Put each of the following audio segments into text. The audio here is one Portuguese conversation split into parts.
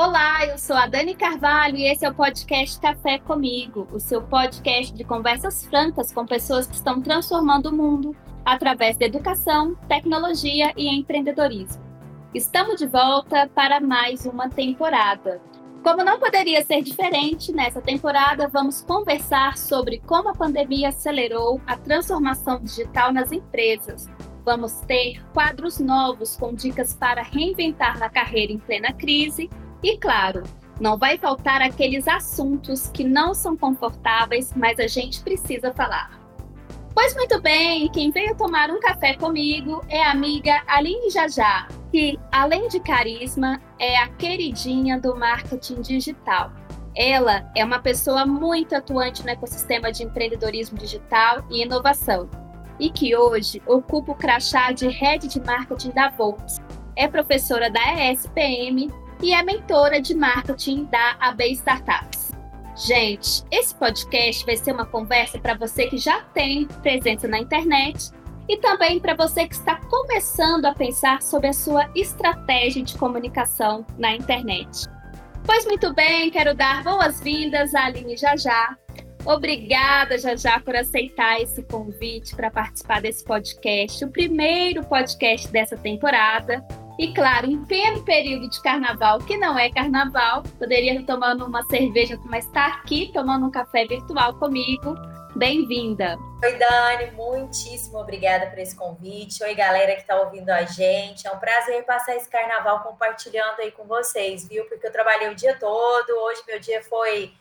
Olá, eu sou a Dani Carvalho e esse é o podcast Café Comigo, o seu podcast de conversas francas com pessoas que estão transformando o mundo através da educação, tecnologia e empreendedorismo. Estamos de volta para mais uma temporada. Como não poderia ser diferente, nessa temporada vamos conversar sobre como a pandemia acelerou a transformação digital nas empresas. Vamos ter quadros novos com dicas para reinventar na carreira em plena crise e claro, não vai faltar aqueles assuntos que não são confortáveis, mas a gente precisa falar. Pois muito bem, quem veio tomar um café comigo é a amiga Aline Jajá, que, além de carisma, é a queridinha do marketing digital. Ela é uma pessoa muito atuante no ecossistema de empreendedorismo digital e inovação, e que hoje ocupa o crachá de Head de Marketing da Volks. É professora da ESPM e é mentora de marketing da AB Startups. Gente, esse podcast vai ser uma conversa para você que já tem presença na internet e também para você que está começando a pensar sobre a sua estratégia de comunicação na internet. Pois muito bem, quero dar boas-vindas à Aline Jajá. Obrigada, Jajá, por aceitar esse convite para participar desse podcast, o primeiro podcast dessa temporada. E claro, em pleno período de carnaval, que não é carnaval, poderia estar tomando uma cerveja, mas está aqui tomando um café virtual comigo. Bem-vinda. Oi, Dani, muitíssimo obrigada por esse convite. Oi, galera que está ouvindo a gente. É um prazer passar esse carnaval compartilhando aí com vocês, viu? Porque eu trabalhei o dia todo, hoje meu dia foi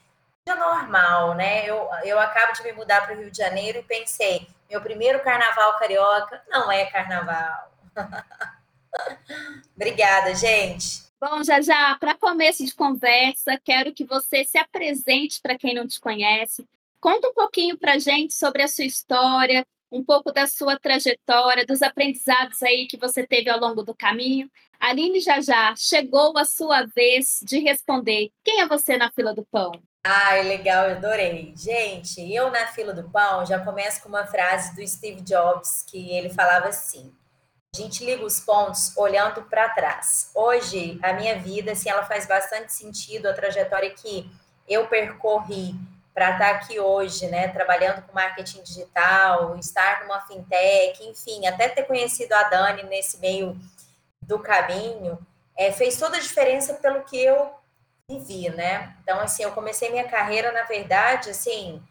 dia normal, né? Eu, eu acabo de me mudar para o Rio de Janeiro e pensei, meu primeiro carnaval carioca não é carnaval. Obrigada, gente. Bom, já já, para começo de conversa, quero que você se apresente para quem não te conhece. Conta um pouquinho para gente sobre a sua história, um pouco da sua trajetória, dos aprendizados aí que você teve ao longo do caminho. Aline já já chegou a sua vez de responder. Quem é você na fila do pão? Ai, legal, eu adorei. Gente, eu na fila do pão já começo com uma frase do Steve Jobs que ele falava assim: a gente liga os pontos olhando para trás. Hoje, a minha vida, assim, ela faz bastante sentido, a trajetória que eu percorri para estar tá aqui hoje, né, trabalhando com marketing digital, estar numa fintech, enfim, até ter conhecido a Dani nesse meio do caminho, é, fez toda a diferença pelo que eu vivi, né? Então, assim, eu comecei minha carreira, na verdade, assim,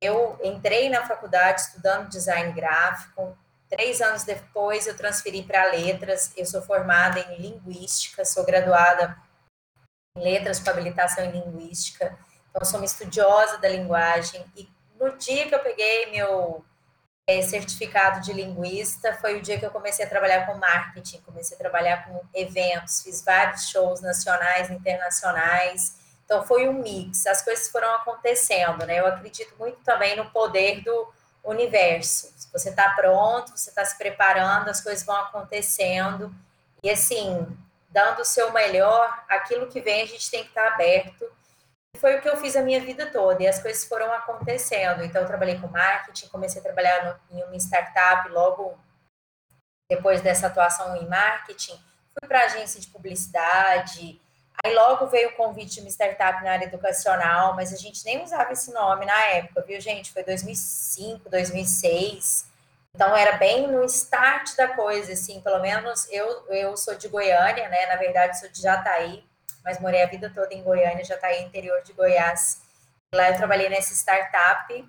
eu entrei na faculdade estudando design gráfico, Três anos depois, eu transferi para letras. Eu sou formada em linguística, sou graduada em letras com habilitação em linguística. Então, sou uma estudiosa da linguagem. E no dia que eu peguei meu é, certificado de linguista, foi o dia que eu comecei a trabalhar com marketing, comecei a trabalhar com eventos, fiz vários shows nacionais internacionais. Então, foi um mix, as coisas foram acontecendo, né? Eu acredito muito também no poder do universo. Você está pronto, você está se preparando, as coisas vão acontecendo. E assim, dando o seu melhor, aquilo que vem a gente tem que estar tá aberto. Foi o que eu fiz a minha vida toda e as coisas foram acontecendo. Então, eu trabalhei com marketing, comecei a trabalhar no, em uma startup logo depois dessa atuação em marketing. Fui para agência de publicidade, Aí logo veio o convite de uma startup na área educacional, mas a gente nem usava esse nome na época, viu, gente? Foi 2005, 2006. Então era bem no start da coisa, assim, pelo menos eu, eu sou de Goiânia, né? Na verdade, sou de Jataí, mas morei a vida toda em Goiânia, Jataí, interior de Goiás. Lá eu trabalhei nessa startup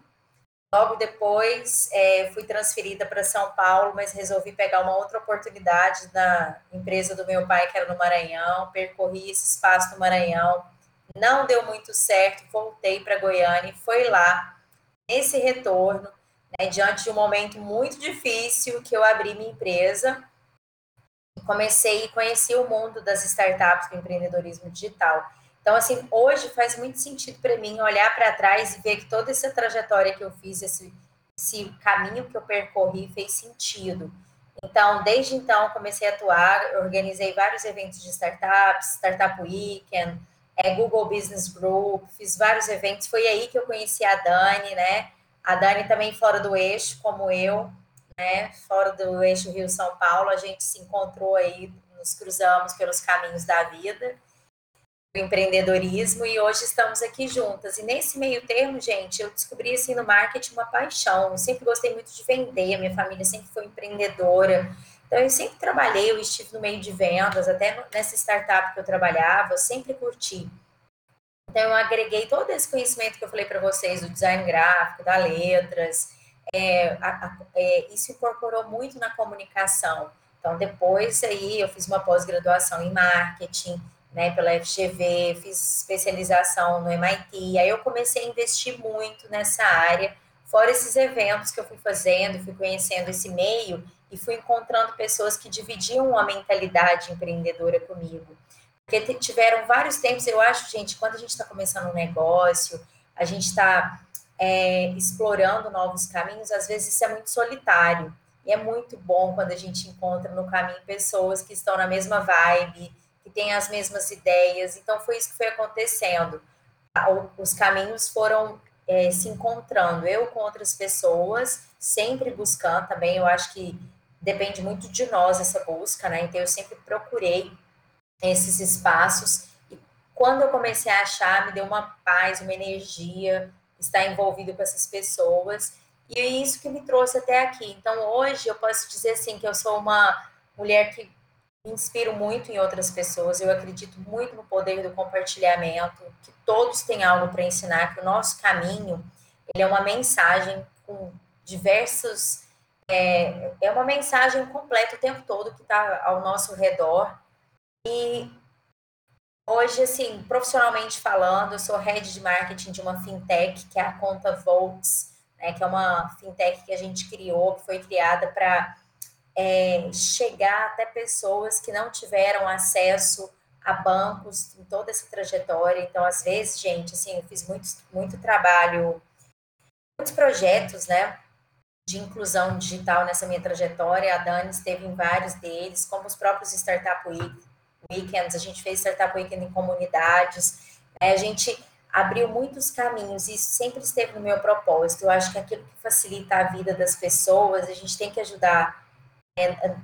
Logo depois, é, fui transferida para São Paulo, mas resolvi pegar uma outra oportunidade na empresa do meu pai, que era no Maranhão. Percorri esse espaço no Maranhão, não deu muito certo, voltei para Goiânia e foi lá, nesse retorno, né, diante de um momento muito difícil, que eu abri minha empresa comecei e conheci o mundo das startups do empreendedorismo digital. Então, assim, hoje faz muito sentido para mim olhar para trás e ver que toda essa trajetória que eu fiz, esse, esse caminho que eu percorri fez sentido. Então, desde então, comecei a atuar, organizei vários eventos de startups, Startup Weekend, é, Google Business Group, fiz vários eventos. Foi aí que eu conheci a Dani, né? A Dani também fora do eixo, como eu, né? Fora do eixo Rio-São Paulo, a gente se encontrou aí, nos cruzamos pelos caminhos da vida. Empreendedorismo e hoje estamos aqui juntas. E nesse meio termo, gente, eu descobri assim no marketing uma paixão. Eu sempre gostei muito de vender, minha família sempre foi empreendedora. Então eu sempre trabalhei, eu estive no meio de vendas, até nessa startup que eu trabalhava, eu sempre curti. Então eu agreguei todo esse conhecimento que eu falei para vocês do design gráfico, da letras. É, a, a, é, isso incorporou muito na comunicação. Então depois aí eu fiz uma pós-graduação em marketing, né, pela FGV, fiz especialização no MIT, aí eu comecei a investir muito nessa área, fora esses eventos que eu fui fazendo, fui conhecendo esse meio e fui encontrando pessoas que dividiam uma mentalidade empreendedora comigo. Porque tiveram vários tempos, eu acho, gente, quando a gente está começando um negócio, a gente está é, explorando novos caminhos, às vezes isso é muito solitário. E é muito bom quando a gente encontra no caminho pessoas que estão na mesma vibe, que têm as mesmas ideias. Então, foi isso que foi acontecendo. Os caminhos foram é, se encontrando, eu com outras pessoas, sempre buscando também. Eu acho que depende muito de nós essa busca, né? Então, eu sempre procurei esses espaços. E quando eu comecei a achar, me deu uma paz, uma energia, estar envolvido com essas pessoas. E é isso que me trouxe até aqui. Então, hoje, eu posso dizer assim que eu sou uma mulher que inspiro muito em outras pessoas, eu acredito muito no poder do compartilhamento, que todos têm algo para ensinar, que o nosso caminho ele é uma mensagem com diversos. É, é uma mensagem completa o tempo todo que está ao nosso redor. E hoje, assim, profissionalmente falando, eu sou head de marketing de uma fintech, que é a Conta Volts, né, que é uma fintech que a gente criou, que foi criada para é, chegar até pessoas que não tiveram acesso a bancos em toda essa trajetória. Então, às vezes, gente, assim, eu fiz muito, muito trabalho, muitos projetos, né, de inclusão digital nessa minha trajetória. A Dani esteve em vários deles, como os próprios Startup Weekends, a gente fez Startup Weekend em comunidades, né, a gente abriu muitos caminhos, e isso sempre esteve no meu propósito. Eu acho que aquilo que facilita a vida das pessoas, a gente tem que ajudar é,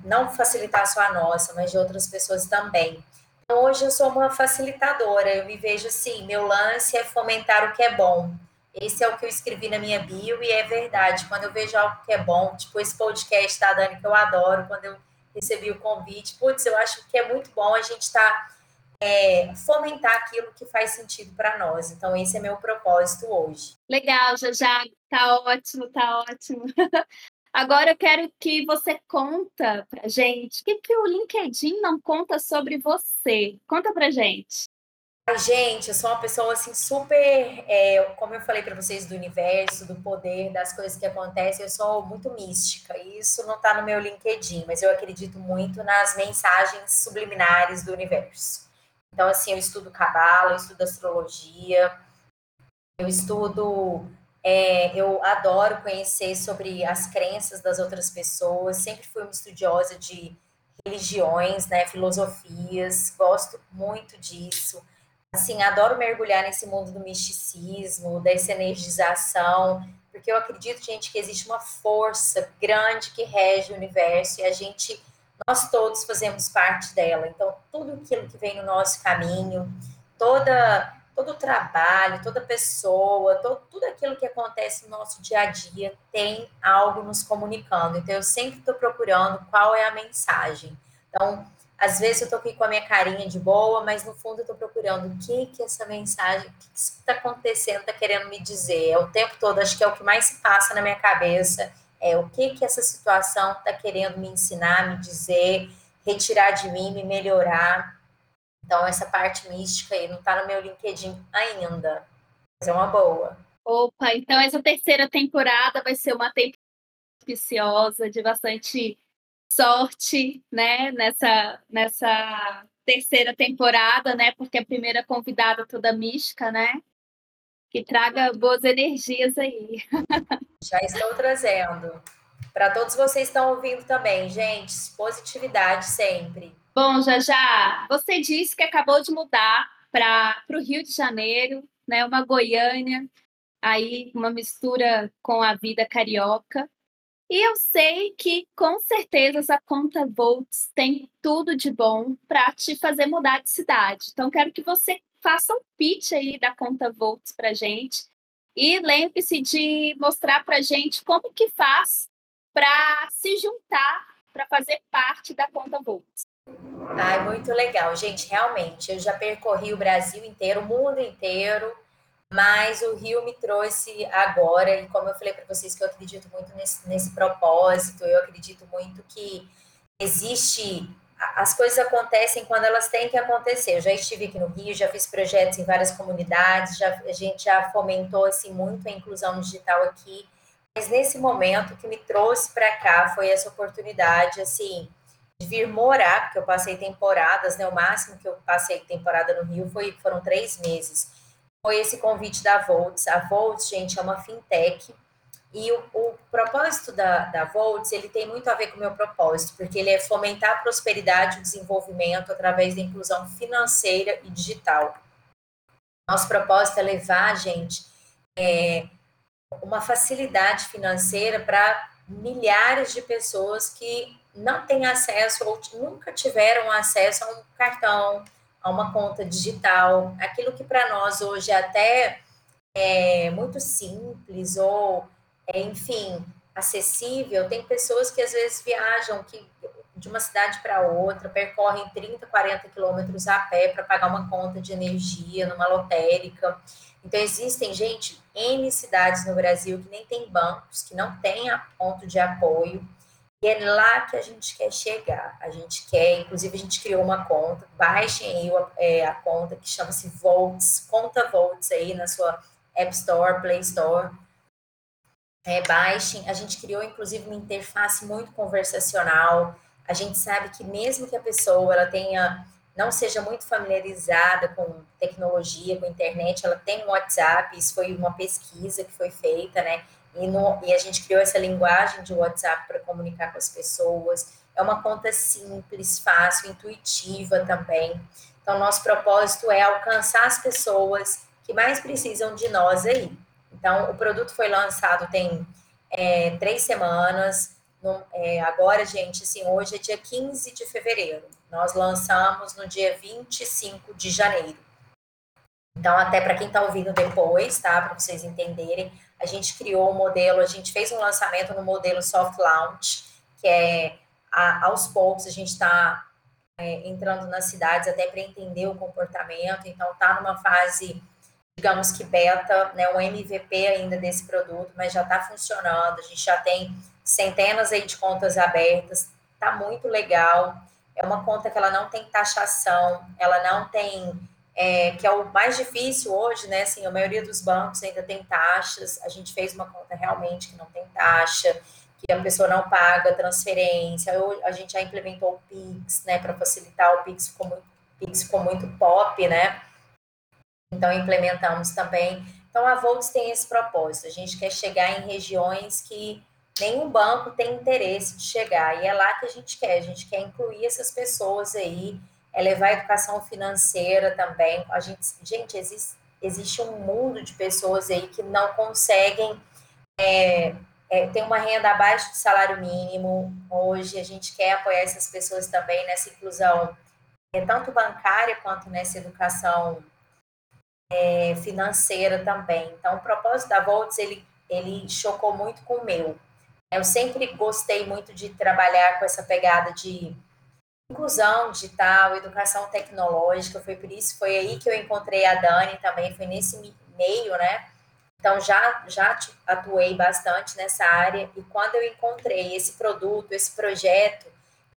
não facilitar só a nossa, mas de outras pessoas também. Então, hoje eu sou uma facilitadora, eu me vejo assim, meu lance é fomentar o que é bom. Esse é o que eu escrevi na minha bio e é verdade. Quando eu vejo algo que é bom, tipo esse podcast da Dani, que eu adoro, quando eu recebi o convite, putz, eu acho que é muito bom a gente estar tá, é, fomentar aquilo que faz sentido para nós. Então, esse é meu propósito hoje. Legal, já já tá ótimo, tá ótimo. Agora eu quero que você conta pra gente o que, que o LinkedIn não conta sobre você. Conta pra gente. Ai, gente, eu sou uma pessoa assim super, é, como eu falei para vocês do universo, do poder, das coisas que acontecem, eu sou muito mística. Isso não está no meu LinkedIn, mas eu acredito muito nas mensagens subliminares do universo. Então, assim, eu estudo cabala, eu estudo astrologia, eu estudo é, eu adoro conhecer sobre as crenças das outras pessoas, sempre fui uma estudiosa de religiões, né, filosofias, gosto muito disso. Assim, adoro mergulhar nesse mundo do misticismo, dessa energização, porque eu acredito, gente, que existe uma força grande que rege o universo e a gente, nós todos fazemos parte dela. Então, tudo aquilo que vem no nosso caminho, toda todo trabalho, toda pessoa, todo, tudo aquilo que acontece no nosso dia a dia tem algo nos comunicando. Então, eu sempre estou procurando qual é a mensagem. Então, às vezes eu estou aqui com a minha carinha de boa, mas no fundo eu estou procurando o que que essa mensagem, o que está acontecendo, está querendo me dizer. É o tempo todo, acho que é o que mais se passa na minha cabeça, é o que que essa situação está querendo me ensinar, me dizer, retirar de mim, me melhorar. Então, essa parte mística aí não está no meu LinkedIn ainda, mas é uma boa. Opa, então essa terceira temporada vai ser uma temporada auspiciosa, de bastante sorte, né, nessa, nessa terceira temporada, né, porque a primeira convidada toda mística, né, que traga boas energias aí. Já estou trazendo. Para todos vocês que estão ouvindo também, gente, positividade sempre. Bom, já já, você disse que acabou de mudar para o Rio de Janeiro, né? Uma Goiânia, aí uma mistura com a vida carioca. E eu sei que com certeza essa conta Volts tem tudo de bom para te fazer mudar de cidade. Então quero que você faça um pitch aí da conta Volts para gente e lembre-se de mostrar para gente como que faz para se juntar, para fazer parte da conta Volts. Ai, muito legal, gente. Realmente, eu já percorri o Brasil inteiro, o mundo inteiro, mas o Rio me trouxe agora, e como eu falei para vocês que eu acredito muito nesse, nesse propósito, eu acredito muito que existe as coisas acontecem quando elas têm que acontecer. Eu já estive aqui no Rio, já fiz projetos em várias comunidades, já, a gente já fomentou assim muito a inclusão digital aqui. Mas nesse momento o que me trouxe para cá foi essa oportunidade assim vir morar, porque eu passei temporadas, né? O máximo que eu passei temporada no Rio foi foram três meses. Foi esse convite da Volts. A Volts, gente, é uma fintech e o, o, propósito da, da Volts, ele tem muito a ver com o meu propósito, porque ele é fomentar a prosperidade e o desenvolvimento através da inclusão financeira e digital. Nosso propósito é levar, gente, é, uma facilidade financeira para milhares de pessoas que não têm acesso ou nunca tiveram acesso a um cartão, a uma conta digital, aquilo que para nós hoje até é, muito simples ou é, enfim, acessível. Tem pessoas que às vezes viajam que, de uma cidade para outra, percorrem 30, 40 quilômetros a pé para pagar uma conta de energia numa lotérica. Então, existem, gente, N cidades no Brasil que nem tem bancos, que não tem a ponto de apoio. E é lá que a gente quer chegar. A gente quer, inclusive, a gente criou uma conta. Baixem aí é, a conta que chama-se Volts, conta Volts aí na sua App Store, Play Store é, baixem. A gente criou, inclusive, uma interface muito conversacional. A gente sabe que mesmo que a pessoa ela tenha não seja muito familiarizada com tecnologia, com internet, ela tem um WhatsApp, isso foi uma pesquisa que foi feita, né? E, no, e a gente criou essa linguagem de WhatsApp para comunicar com as pessoas. É uma conta simples, fácil, intuitiva também. Então, nosso propósito é alcançar as pessoas que mais precisam de nós aí. Então, o produto foi lançado tem é, três semanas. No, é, agora, gente, assim, hoje é dia 15 de fevereiro. Nós lançamos no dia 25 de janeiro. Então, até para quem está ouvindo depois, tá? Para vocês entenderem, a gente criou um modelo, a gente fez um lançamento no modelo soft launch, que é a, aos poucos a gente está é, entrando nas cidades até para entender o comportamento. Então, está numa fase digamos que beta, né, um MVP ainda desse produto, mas já está funcionando, a gente já tem centenas aí de contas abertas, está muito legal, é uma conta que ela não tem taxação, ela não tem, é, que é o mais difícil hoje, né, assim, a maioria dos bancos ainda tem taxas, a gente fez uma conta realmente que não tem taxa, que a pessoa não paga transferência, a gente já implementou o Pix, né, para facilitar, o Pix ficou muito, Pix ficou muito pop, né, então, implementamos também. Então, a Volts tem esse propósito. A gente quer chegar em regiões que nenhum banco tem interesse de chegar. E é lá que a gente quer. A gente quer incluir essas pessoas aí, é levar a educação financeira também. A gente, gente, existe, existe um mundo de pessoas aí que não conseguem é, é, tem uma renda abaixo do salário mínimo. Hoje a gente quer apoiar essas pessoas também nessa inclusão, é, tanto bancária quanto nessa educação é, financeira também. Então, o propósito da Volts, ele, ele chocou muito com o meu. Eu sempre gostei muito de trabalhar com essa pegada de inclusão digital, educação tecnológica, foi por isso, foi aí que eu encontrei a Dani também, foi nesse meio, né? Então, já, já atuei bastante nessa área, e quando eu encontrei esse produto, esse projeto,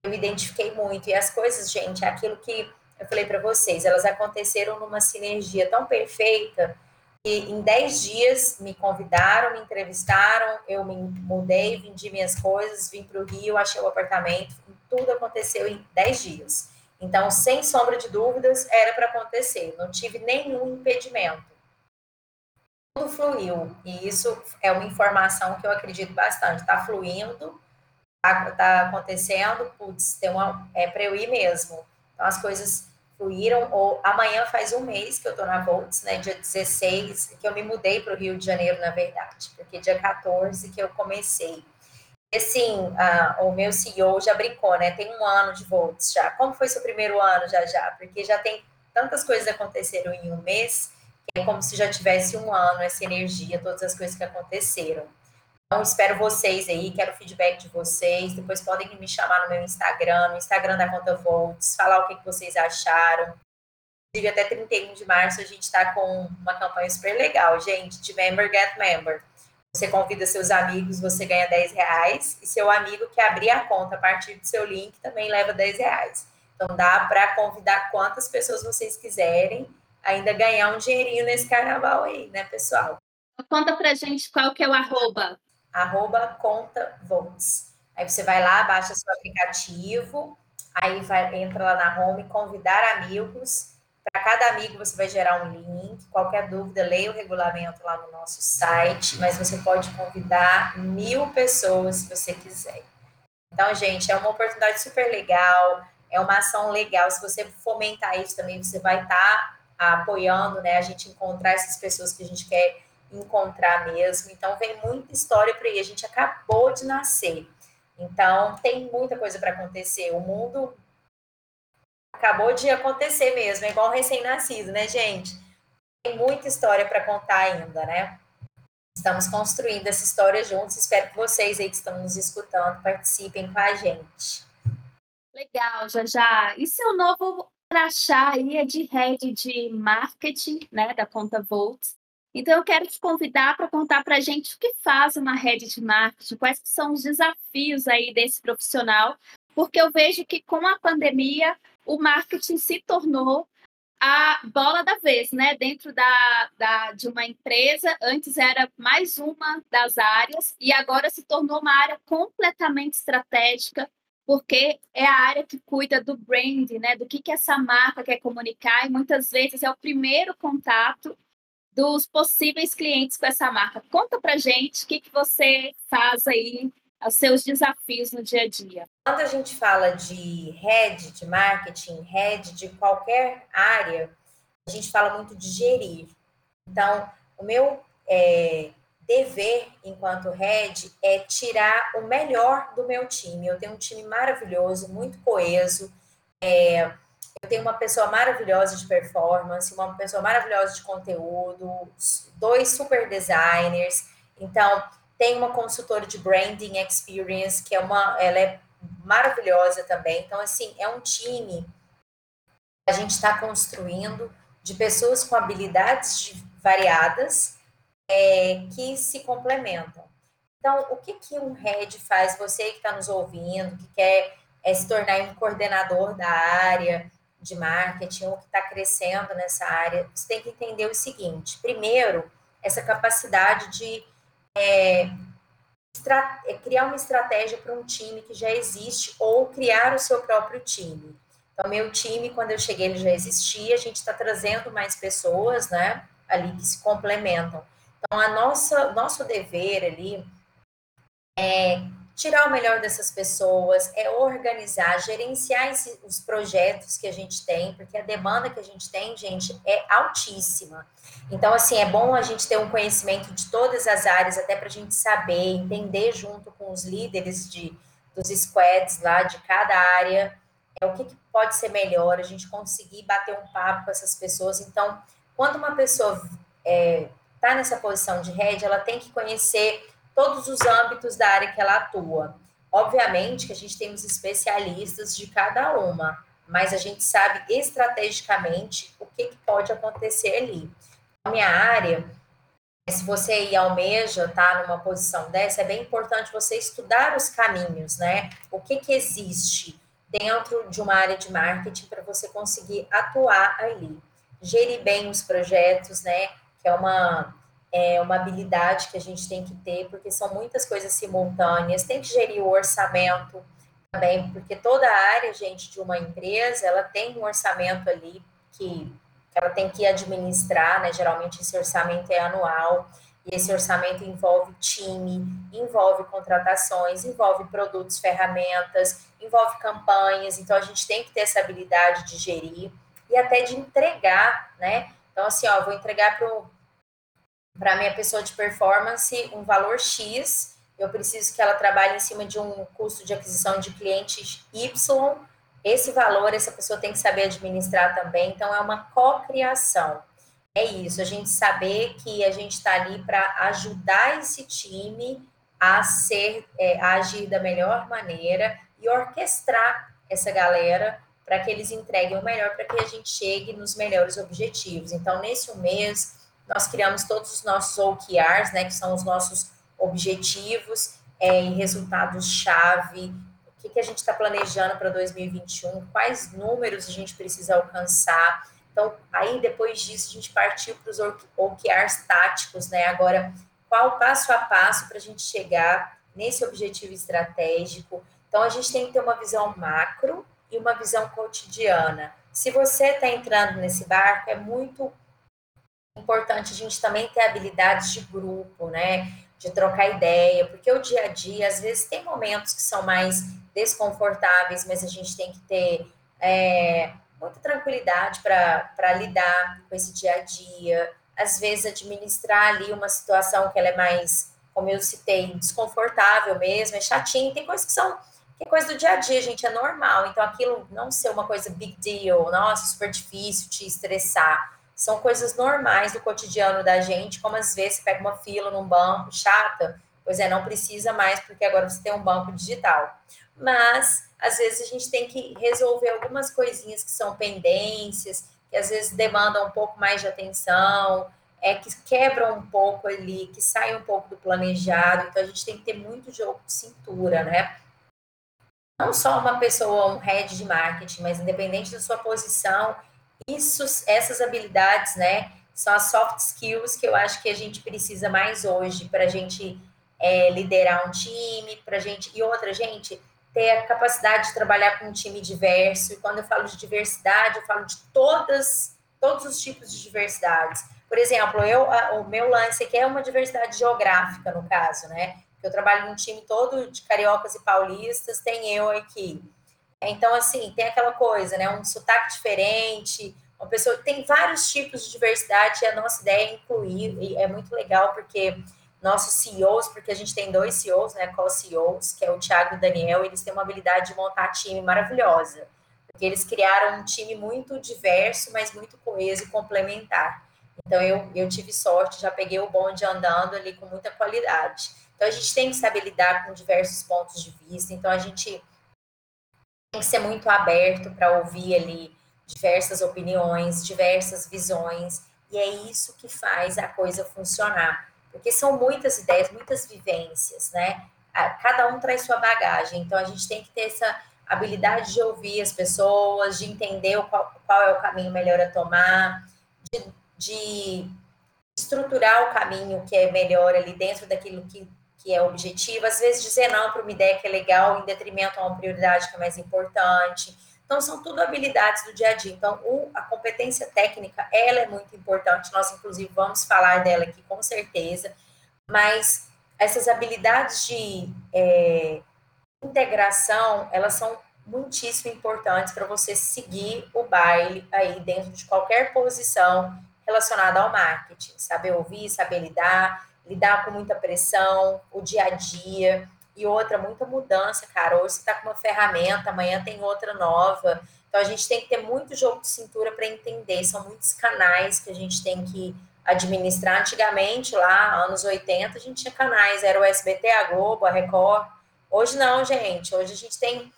eu me identifiquei muito. E as coisas, gente, é aquilo que eu falei para vocês, elas aconteceram numa sinergia tão perfeita que em 10 dias me convidaram, me entrevistaram, eu me mudei, vendi minhas coisas, vim para o Rio, achei o apartamento, tudo aconteceu em 10 dias. Então, sem sombra de dúvidas, era para acontecer, não tive nenhum impedimento. Tudo fluiu, e isso é uma informação que eu acredito bastante. Está fluindo, está tá acontecendo, putz, tem uma, é para eu ir mesmo. Então, as coisas fluíram, ou amanhã faz um mês que eu estou na Volts, né, dia 16, que eu me mudei para o Rio de Janeiro, na verdade, porque dia 14 que eu comecei. Assim, o meu CEO já brincou, né, tem um ano de Volts já. Como foi seu primeiro ano já já? Porque já tem tantas coisas aconteceram em um mês, que é como se já tivesse um ano essa energia, todas as coisas que aconteceram. Então, espero vocês aí, quero feedback de vocês. Depois podem me chamar no meu Instagram, no Instagram da Conta Volts, falar o que, que vocês acharam. Inclusive, até 31 de março a gente está com uma campanha super legal, gente, de Member Get Member. Você convida seus amigos, você ganha 10 reais, e seu amigo que abrir a conta a partir do seu link também leva 10 reais. Então dá para convidar quantas pessoas vocês quiserem, ainda ganhar um dinheirinho nesse carnaval aí, né, pessoal? Conta pra gente qual que é o arroba arroba conta Volts. Aí você vai lá, baixa seu aplicativo, aí vai, entra lá na home, convidar amigos. Para cada amigo você vai gerar um link. Qualquer dúvida, leia o regulamento lá no nosso site, mas você pode convidar mil pessoas se você quiser. Então, gente, é uma oportunidade super legal, é uma ação legal. Se você fomentar isso também, você vai estar tá apoiando, né? A gente encontrar essas pessoas que a gente quer encontrar mesmo. Então, vem muita história por aí. A gente acabou de nascer. Então, tem muita coisa para acontecer. O mundo acabou de acontecer mesmo, é igual recém-nascido, né, gente? Tem muita história para contar ainda, né? Estamos construindo essa história juntos. Espero que vocês aí que estão nos escutando participem com a gente. Legal, já já. E seu novo crachá aí é de head de marketing, né, da conta Volts. Então, eu quero te convidar para contar para a gente o que faz uma rede de marketing, quais são os desafios aí desse profissional, porque eu vejo que com a pandemia o marketing se tornou a bola da vez, né? Dentro da, da, de uma empresa, antes era mais uma das áreas e agora se tornou uma área completamente estratégica, porque é a área que cuida do brand, né? Do que, que essa marca quer comunicar e muitas vezes é o primeiro contato dos possíveis clientes com essa marca. Conta para gente o que, que você faz aí, os seus desafios no dia a dia. Quando a gente fala de head de marketing, head de qualquer área, a gente fala muito de gerir. Então, o meu é, dever enquanto head é tirar o melhor do meu time. Eu tenho um time maravilhoso, muito coeso. É, eu tenho uma pessoa maravilhosa de performance, uma pessoa maravilhosa de conteúdo, dois super designers. Então, tem uma consultora de branding experience, que é uma, ela é maravilhosa também. Então, assim, é um time que a gente está construindo de pessoas com habilidades variadas é, que se complementam. Então, o que, que um head faz? Você que está nos ouvindo, que quer é, se tornar um coordenador da área, de marketing ou que está crescendo nessa área, você tem que entender o seguinte: primeiro, essa capacidade de é, é criar uma estratégia para um time que já existe ou criar o seu próprio time. Então, meu time, quando eu cheguei, ele já existia, a gente está trazendo mais pessoas, né, ali que se complementam. Então, a nossa, nosso dever ali é tirar o melhor dessas pessoas, é organizar, gerenciar esse, os projetos que a gente tem, porque a demanda que a gente tem, gente, é altíssima. Então, assim, é bom a gente ter um conhecimento de todas as áreas, até para a gente saber, entender junto com os líderes de, dos squads lá de cada área, é o que, que pode ser melhor, a gente conseguir bater um papo com essas pessoas. Então, quando uma pessoa está é, tá nessa posição de rede, ela tem que conhecer todos os âmbitos da área que ela atua. Obviamente que a gente tem os especialistas de cada uma, mas a gente sabe estrategicamente o que, que pode acontecer ali. A minha área, se você aí almeja estar tá, numa posição dessa, é bem importante você estudar os caminhos, né? O que, que existe dentro de uma área de marketing para você conseguir atuar ali. Gerir bem os projetos, né? Que é uma é uma habilidade que a gente tem que ter, porque são muitas coisas simultâneas, tem que gerir o orçamento também, porque toda área, gente, de uma empresa, ela tem um orçamento ali que, que ela tem que administrar, né? Geralmente esse orçamento é anual, e esse orçamento envolve time, envolve contratações, envolve produtos, ferramentas, envolve campanhas, então a gente tem que ter essa habilidade de gerir e até de entregar, né? Então, assim, ó, vou entregar para o para minha pessoa de performance um valor X, eu preciso que ela trabalhe em cima de um custo de aquisição de clientes Y esse valor essa pessoa tem que saber administrar também, então é uma cocriação. É isso, a gente saber que a gente está ali para ajudar esse time a ser, é, a agir da melhor maneira e orquestrar essa galera para que eles entreguem o melhor para que a gente chegue nos melhores objetivos. Então, nesse mês, nós criamos todos os nossos OKRs, né, que são os nossos objetivos é, e resultados-chave, o que, que a gente está planejando para 2021, quais números a gente precisa alcançar. Então, aí depois disso, a gente partiu para os OKRs táticos, né? Agora, qual passo a passo para a gente chegar nesse objetivo estratégico? Então, a gente tem que ter uma visão macro e uma visão cotidiana. Se você está entrando nesse barco, é muito importante a gente também ter habilidades de grupo, né? De trocar ideia, porque o dia a dia, às vezes, tem momentos que são mais desconfortáveis, mas a gente tem que ter é, muita tranquilidade para lidar com esse dia a dia. Às vezes, administrar ali uma situação que ela é mais, como eu citei, desconfortável mesmo, é chatinho. Tem coisas que são que é coisa do dia a dia, gente, é normal. Então, aquilo não ser uma coisa big deal, nossa, super difícil te estressar são coisas normais do cotidiano da gente, como às vezes você pega uma fila num banco chata, pois é, não precisa mais, porque agora você tem um banco digital. Mas, às vezes, a gente tem que resolver algumas coisinhas que são pendências, que às vezes demandam um pouco mais de atenção, é que quebram um pouco ali, que saem um pouco do planejado. Então, a gente tem que ter muito jogo de cintura, né? Não só uma pessoa, um head de marketing, mas independente da sua posição, isso, essas habilidades, né, são as soft skills que eu acho que a gente precisa mais hoje para a gente é, liderar um time, para gente e outra gente ter a capacidade de trabalhar com um time diverso. E quando eu falo de diversidade, eu falo de todas todos os tipos de diversidades. Por exemplo, eu o meu lance aqui é uma diversidade geográfica no caso, né? Eu trabalho num time todo de cariocas e paulistas, tem eu aqui. Então, assim, tem aquela coisa, né? Um sotaque diferente, uma pessoa. Tem vários tipos de diversidade e a nossa ideia é incluir, e é muito legal porque nossos CEOs, porque a gente tem dois CEOs, né? Co-CEOs, que é o Thiago e o Daniel, eles têm uma habilidade de montar time maravilhosa. Porque eles criaram um time muito diverso, mas muito coeso e complementar. Então, eu, eu tive sorte, já peguei o bonde andando ali com muita qualidade. Então, a gente tem que saber lidar com diversos pontos de vista. Então, a gente tem que ser muito aberto para ouvir ali diversas opiniões, diversas visões, e é isso que faz a coisa funcionar. Porque são muitas ideias, muitas vivências, né? Cada um traz sua bagagem, então a gente tem que ter essa habilidade de ouvir as pessoas, de entender qual, qual é o caminho melhor a tomar, de, de estruturar o caminho que é melhor ali dentro daquilo que que é objetivo, às vezes dizer não para uma ideia que é legal em detrimento a uma prioridade que é mais importante. Então, são tudo habilidades do dia a dia. Então, o, a competência técnica, ela é muito importante. Nós, inclusive, vamos falar dela aqui com certeza. Mas essas habilidades de é, integração, elas são muitíssimo importantes para você seguir o baile aí dentro de qualquer posição relacionada ao marketing. Saber ouvir, saber lidar, lidar com muita pressão, o dia a dia. E outra, muita mudança, cara. Hoje você está com uma ferramenta, amanhã tem outra nova. Então a gente tem que ter muito jogo de cintura para entender. São muitos canais que a gente tem que administrar. Antigamente, lá, anos 80, a gente tinha canais, era o SBT, a Globo, a Record. Hoje não, gente. Hoje a gente tem,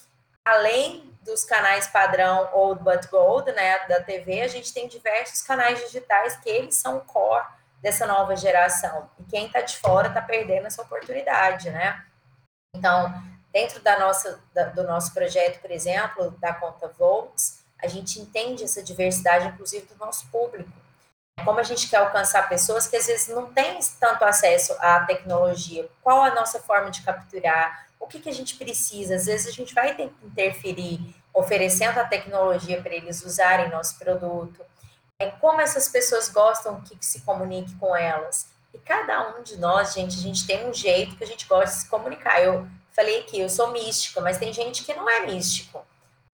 além dos canais padrão Old But Gold, né, da TV, a gente tem diversos canais digitais que eles são core dessa nova geração. E quem está de fora está perdendo essa oportunidade, né? Então, dentro da nossa, da, do nosso projeto, por exemplo, da conta Volts, a gente entende essa diversidade, inclusive, do nosso público. Como a gente quer alcançar pessoas que às vezes não têm tanto acesso à tecnologia, qual a nossa forma de capturar, o que, que a gente precisa, às vezes a gente vai ter que interferir oferecendo a tecnologia para eles usarem nosso produto, como essas pessoas gostam que se comunique com elas. E cada um de nós, gente, a gente tem um jeito que a gente gosta de se comunicar. Eu falei aqui, eu sou mística, mas tem gente que não é místico.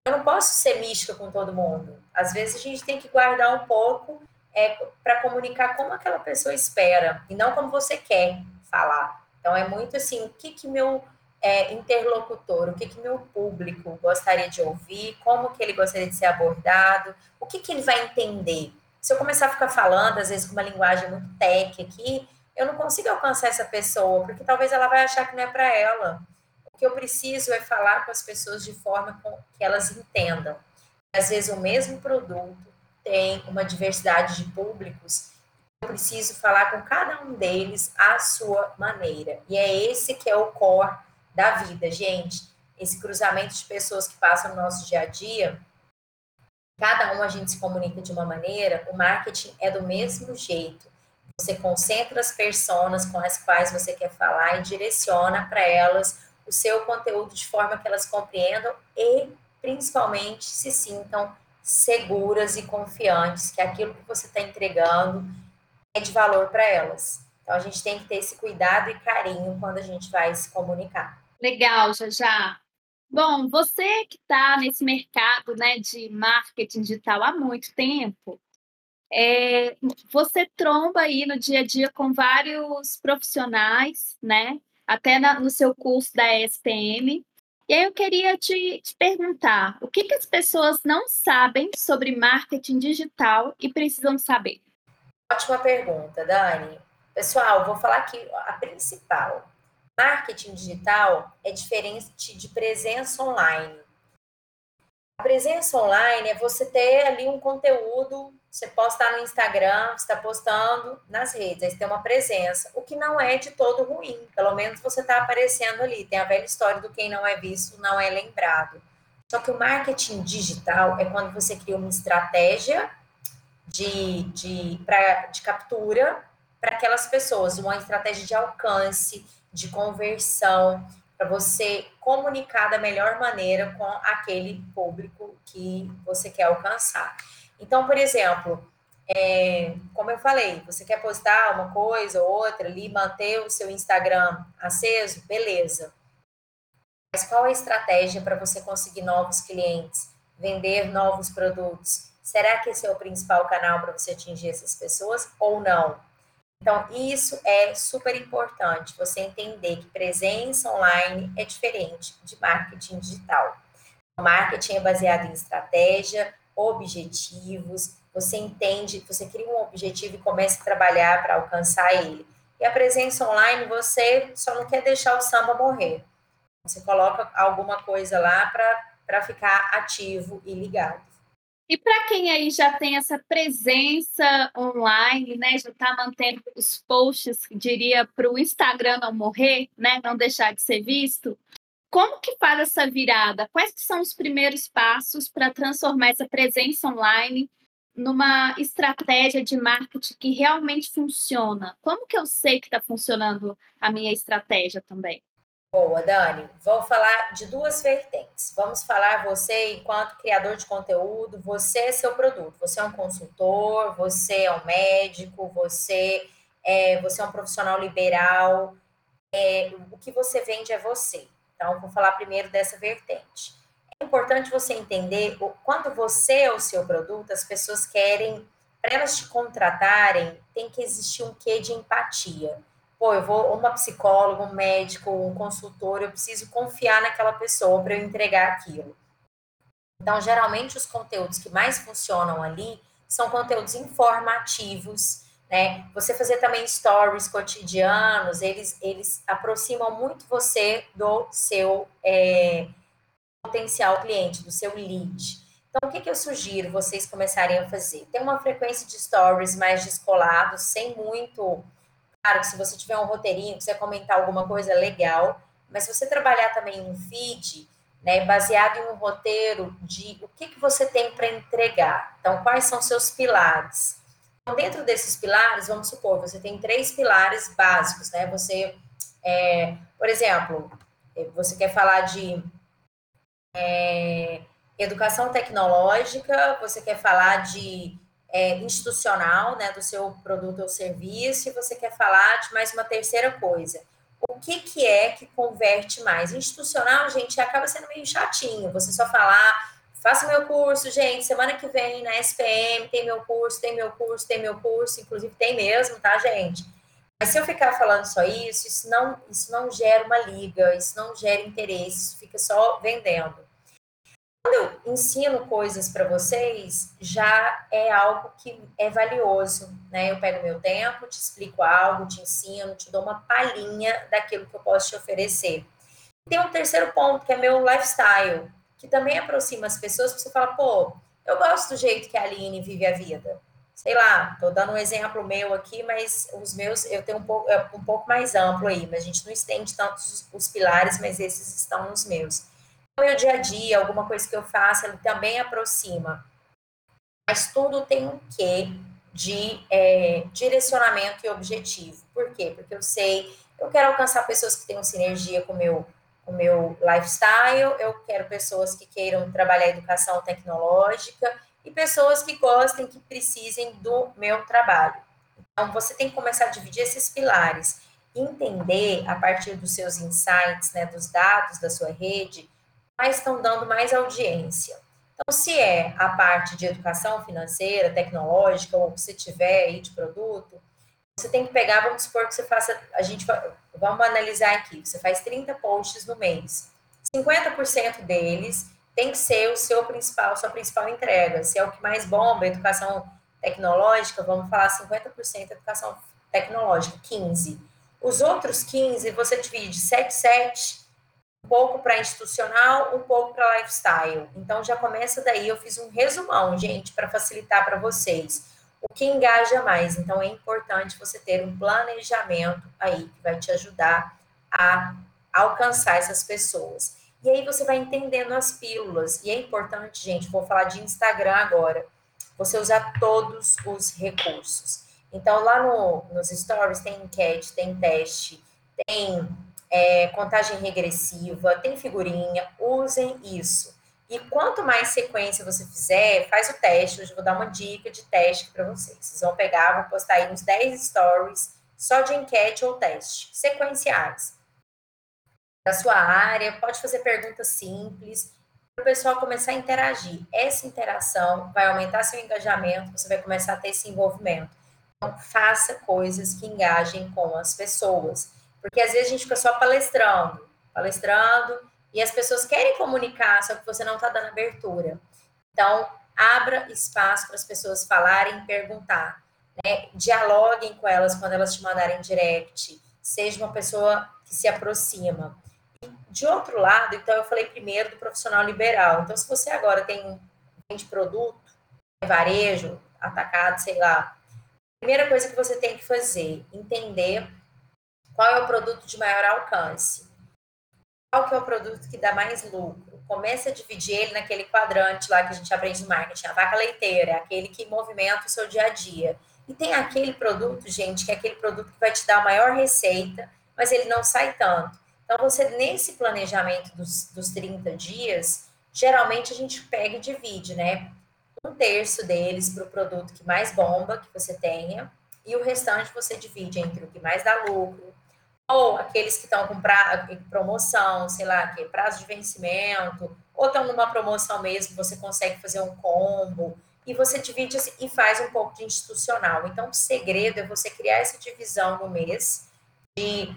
Eu não posso ser mística com todo mundo. Às vezes a gente tem que guardar um pouco é, para comunicar como aquela pessoa espera e não como você quer falar. Então é muito assim, o que que meu é, interlocutor, o que, que meu público gostaria de ouvir, como que ele gostaria de ser abordado, o que, que ele vai entender. Se eu começar a ficar falando, às vezes, com uma linguagem muito tech aqui, eu não consigo alcançar essa pessoa, porque talvez ela vai achar que não é para ela. O que eu preciso é falar com as pessoas de forma que elas entendam. Às vezes, o mesmo produto tem uma diversidade de públicos eu preciso falar com cada um deles à sua maneira. E é esse que é o core da vida, gente. Esse cruzamento de pessoas que passam no nosso dia a dia, cada um a gente se comunica de uma maneira, o marketing é do mesmo jeito. Você concentra as pessoas com as quais você quer falar e direciona para elas o seu conteúdo de forma que elas compreendam e, principalmente, se sintam seguras e confiantes que aquilo que você está entregando é de valor para elas. Então, a gente tem que ter esse cuidado e carinho quando a gente vai se comunicar. Legal, já Bom, você que está nesse mercado né, de marketing digital há muito tempo, é, você tromba aí no dia a dia com vários profissionais, né? Até na, no seu curso da ESPM. E aí eu queria te, te perguntar, o que, que as pessoas não sabem sobre marketing digital e precisam saber? Ótima pergunta, Dani. Pessoal, vou falar aqui a principal. Marketing digital é diferente de presença online. A presença online é você ter ali um conteúdo, você posta no Instagram, está postando nas redes, aí você tem uma presença, o que não é de todo ruim, pelo menos você está aparecendo ali. Tem a velha história do quem não é visto não é lembrado. Só que o marketing digital é quando você cria uma estratégia de, de, pra, de captura para aquelas pessoas, uma estratégia de alcance, de conversão, para você comunicar da melhor maneira com aquele público que você quer alcançar. Então, por exemplo, é, como eu falei, você quer postar uma coisa ou outra ali, manter o seu Instagram aceso, beleza. Mas qual a estratégia para você conseguir novos clientes, vender novos produtos? Será que esse é o principal canal para você atingir essas pessoas ou não? Então, isso é super importante, você entender que presença online é diferente de marketing digital. O marketing é baseado em estratégia, objetivos, você entende, você cria um objetivo e começa a trabalhar para alcançar ele. E a presença online, você só não quer deixar o samba morrer. Você coloca alguma coisa lá para ficar ativo e ligado. E para quem aí já tem essa presença online, né, já está mantendo os posts, diria, para o Instagram não morrer, né, não deixar de ser visto, como que faz essa virada? Quais são os primeiros passos para transformar essa presença online numa estratégia de marketing que realmente funciona? Como que eu sei que está funcionando a minha estratégia também? Boa, Dani. Vou falar de duas vertentes. Vamos falar você enquanto criador de conteúdo, você é seu produto. Você é um consultor, você é um médico, você é, você é um profissional liberal. É, o que você vende é você. Então, vou falar primeiro dessa vertente. É importante você entender o, quando você é o seu produto, as pessoas querem, para elas te contratarem, tem que existir um quê de empatia pô, eu vou uma psicóloga, um médico, um consultor, eu preciso confiar naquela pessoa para eu entregar aquilo. Então, geralmente os conteúdos que mais funcionam ali são conteúdos informativos, né? Você fazer também stories cotidianos, eles eles aproximam muito você do seu é, potencial cliente, do seu lead. Então, o que, que eu sugiro vocês começarem a fazer? Tem uma frequência de stories mais descolados, sem muito Claro que se você tiver um roteirinho, quiser comentar alguma coisa, legal. Mas se você trabalhar também um feed, né, baseado em um roteiro de o que, que você tem para entregar. Então, quais são seus pilares? Então, dentro desses pilares, vamos supor, você tem três pilares básicos, né? Você, é, por exemplo, você quer falar de é, educação tecnológica, você quer falar de é, institucional, né, do seu produto ou serviço, e você quer falar de mais uma terceira coisa. O que, que é que converte mais? Institucional, gente, acaba sendo meio chatinho. Você só falar, faça meu curso, gente, semana que vem na SPM tem meu curso, tem meu curso, tem meu curso, inclusive tem mesmo, tá, gente? Mas se eu ficar falando só isso, isso não, isso não gera uma liga, isso não gera interesse, isso fica só vendendo. Quando eu ensino coisas para vocês, já é algo que é valioso, né? Eu pego meu tempo, te explico algo, te ensino, te dou uma palhinha daquilo que eu posso te oferecer. Tem um terceiro ponto, que é meu lifestyle, que também aproxima as pessoas, porque você fala, pô, eu gosto do jeito que a Aline vive a vida sei lá, estou dando um exemplo meu aqui, mas os meus eu tenho um pouco, é um pouco mais amplo aí, mas a gente não estende tanto os, os pilares, mas esses estão nos meus. O meu dia a dia, alguma coisa que eu faço, ele também aproxima. Mas tudo tem um quê de é, direcionamento e objetivo. Por quê? Porque eu sei, eu quero alcançar pessoas que tenham sinergia com o meu, com meu lifestyle, eu quero pessoas que queiram trabalhar educação tecnológica, e pessoas que gostem, que precisem do meu trabalho. Então, você tem que começar a dividir esses pilares, entender a partir dos seus insights, né, dos dados da sua rede, estão dando mais audiência. Então, se é a parte de educação financeira, tecnológica, ou você tiver aí de produto, você tem que pegar, vamos supor que você faça, a gente, vamos analisar aqui, você faz 30 posts no mês. 50% deles tem que ser o seu principal, sua principal entrega. Se é o que mais bomba, educação tecnológica, vamos falar 50% educação tecnológica, 15. Os outros 15 você divide 7 7, um pouco para institucional, um pouco para lifestyle. Então já começa daí, eu fiz um resumão, gente, para facilitar para vocês. O que engaja mais? Então é importante você ter um planejamento aí que vai te ajudar a alcançar essas pessoas. E aí você vai entendendo as pílulas. E é importante, gente, vou falar de Instagram agora. Você usar todos os recursos. Então, lá no, nos stories tem enquete, tem teste, tem é, contagem regressiva, tem figurinha. Usem isso. E quanto mais sequência você fizer, faz o teste. Hoje eu vou dar uma dica de teste para vocês. Vocês vão pegar, vou postar aí uns 10 stories só de enquete ou teste, sequenciais da sua área, pode fazer perguntas simples, para o pessoal começar a interagir. Essa interação vai aumentar seu engajamento, você vai começar a ter esse envolvimento. Então, faça coisas que engajem com as pessoas. Porque às vezes a gente fica só palestrando, palestrando, e as pessoas querem comunicar, só que você não está dando abertura. Então, abra espaço para as pessoas falarem e perguntar. Né? Dialoguem com elas quando elas te mandarem direct. Seja uma pessoa que se aproxima. De outro lado, então eu falei primeiro do profissional liberal. Então, se você agora tem um de produto, varejo, atacado, sei lá, primeira coisa que você tem que fazer, entender qual é o produto de maior alcance. Qual que é o produto que dá mais lucro? Comece a dividir ele naquele quadrante lá que a gente aprende no marketing, a vaca leiteira, aquele que movimenta o seu dia a dia. E tem aquele produto, gente, que é aquele produto que vai te dar a maior receita, mas ele não sai tanto. Então, você, nesse planejamento dos, dos 30 dias, geralmente a gente pega e divide, né? Um terço deles para o produto que mais bomba que você tenha, e o restante você divide entre o que mais dá lucro, ou aqueles que estão com pra, promoção, sei lá, que é prazo de vencimento, ou estão numa promoção mesmo, você consegue fazer um combo, e você divide assim, e faz um pouco de institucional. Então, o segredo é você criar essa divisão no mês de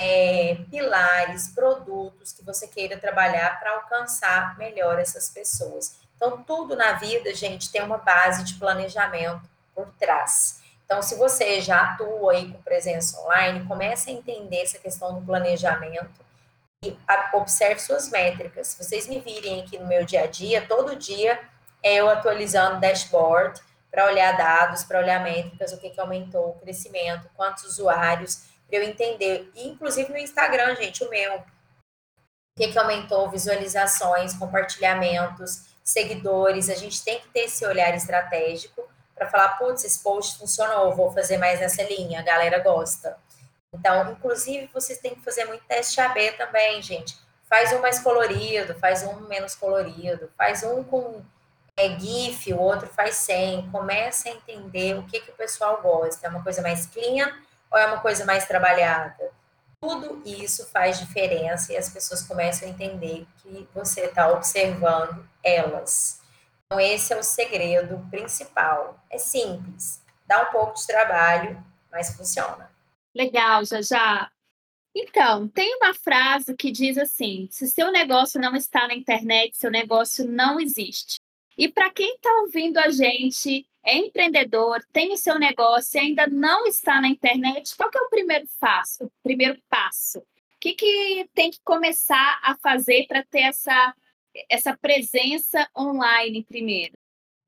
é, pilares, produtos que você queira trabalhar para alcançar melhor essas pessoas. Então, tudo na vida, gente, tem uma base de planejamento por trás. Então, se você já atua aí com presença online, comece a entender essa questão do planejamento e observe suas métricas. Se vocês me virem aqui no meu dia a dia, todo dia é eu atualizando dashboard para olhar dados, para olhar métricas, o que, que aumentou o crescimento, quantos usuários para eu entender. E, inclusive no Instagram, gente, o meu. O que, que aumentou? Visualizações, compartilhamentos, seguidores. A gente tem que ter esse olhar estratégico para falar, putz, esse post funcionou, vou fazer mais nessa linha, a galera gosta. Então, inclusive, vocês têm que fazer muito teste AB também, gente. Faz um mais colorido, faz um menos colorido, faz um com é, GIF, o outro faz sem. Começa a entender o que, que o pessoal gosta. É uma coisa mais clean ou é uma coisa mais trabalhada? Tudo isso faz diferença e as pessoas começam a entender que você está observando elas. Então, esse é o segredo principal. É simples, dá um pouco de trabalho, mas funciona. Legal, já já. Então, tem uma frase que diz assim: se seu negócio não está na internet, seu negócio não existe. E para quem está ouvindo a gente, é empreendedor, tem o seu negócio e ainda não está na internet, qual é o primeiro passo? O primeiro passo? O que, que tem que começar a fazer para ter essa, essa presença online primeiro?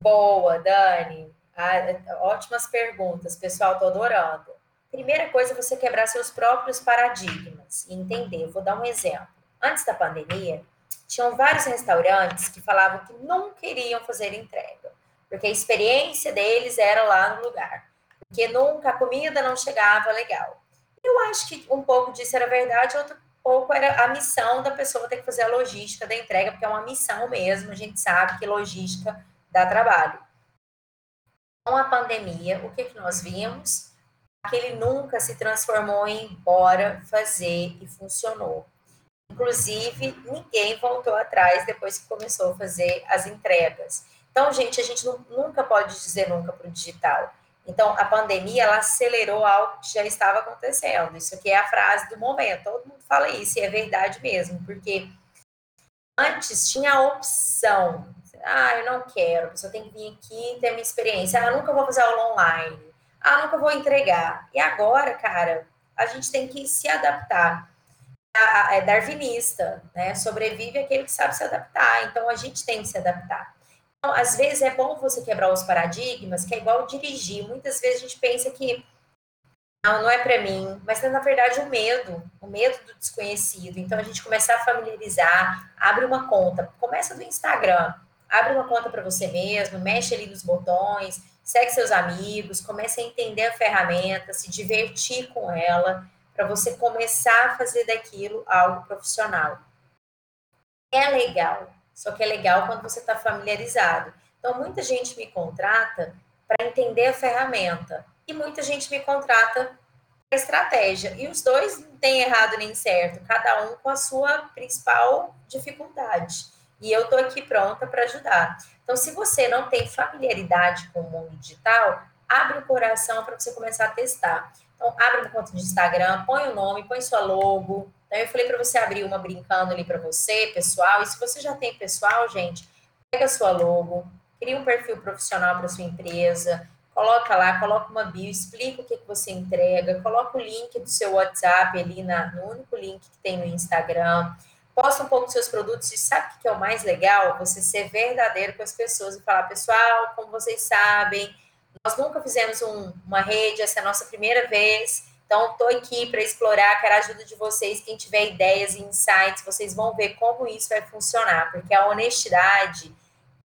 Boa, Dani. Ah, ótimas perguntas, pessoal, estou adorando. Primeira coisa, você quebrar seus próprios paradigmas e entender. Vou dar um exemplo. Antes da pandemia, tinham vários restaurantes que falavam que não queriam fazer entrega, porque a experiência deles era lá no lugar, porque nunca a comida não chegava legal. Eu acho que um pouco disso era verdade, outro pouco era a missão da pessoa ter que fazer a logística da entrega, porque é uma missão mesmo, a gente sabe que logística dá trabalho. Com a pandemia, o que, que nós vimos? Aquele nunca se transformou em bora fazer e funcionou. Inclusive, ninguém voltou atrás depois que começou a fazer as entregas. Então, gente, a gente nunca pode dizer nunca para o digital. Então, a pandemia, ela acelerou algo que já estava acontecendo. Isso aqui é a frase do momento. Todo mundo fala isso, e é verdade mesmo, porque antes tinha a opção. Ah, eu não quero, pessoa tem que vir aqui e ter minha experiência. Ah, nunca vou fazer aula online. Ah, nunca vou entregar. E agora, cara, a gente tem que se adaptar é darwinista, né? Sobrevive aquele que sabe se adaptar. Então a gente tem que se adaptar. Então, às vezes é bom você quebrar os paradigmas, que é igual dirigir. Muitas vezes a gente pensa que não, não é para mim, mas é na verdade o medo, o medo do desconhecido. Então a gente começar a familiarizar, abre uma conta, começa do Instagram, abre uma conta para você mesmo, mexe ali nos botões, segue seus amigos, comece a entender a ferramenta, se divertir com ela para você começar a fazer daquilo algo profissional. É legal, só que é legal quando você está familiarizado. Então, muita gente me contrata para entender a ferramenta e muita gente me contrata para estratégia. E os dois não tem errado nem certo, cada um com a sua principal dificuldade. E eu estou aqui pronta para ajudar. Então, se você não tem familiaridade com o mundo digital, abre o coração para você começar a testar. Então, abre uma conta de Instagram, põe o nome, põe sua logo. Então, eu falei para você abrir uma brincando ali para você, pessoal. E se você já tem pessoal, gente, pega a sua logo, cria um perfil profissional para sua empresa, coloca lá, coloca uma bio, explica o que, que você entrega, coloca o link do seu WhatsApp ali na, no único link que tem no Instagram, posta um pouco dos seus produtos e sabe o que é o mais legal? Você ser verdadeiro com as pessoas e falar, pessoal, como vocês sabem, nós nunca fizemos um, uma rede, essa é a nossa primeira vez. Então, estou aqui para explorar, quero a ajuda de vocês. Quem tiver ideias e insights, vocês vão ver como isso vai funcionar, porque a honestidade,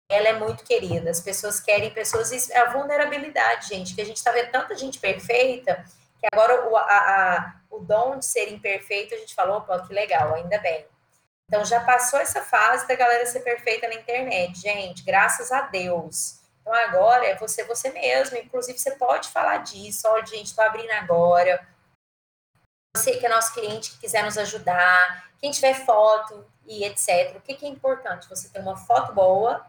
ela é muito querida. As pessoas querem pessoas. A vulnerabilidade, gente, que a gente está vendo tanta gente perfeita, que agora o, a, a, o dom de ser imperfeito, a gente falou, opa, que legal, ainda bem. Então, já passou essa fase da galera ser perfeita na internet, gente, graças a Deus. Então, agora é você, você mesmo. Inclusive, você pode falar disso. Olha, gente, estou abrindo agora. Você que é nosso cliente, que quiser nos ajudar, quem tiver foto e etc. O que, que é importante? Você ter uma foto boa,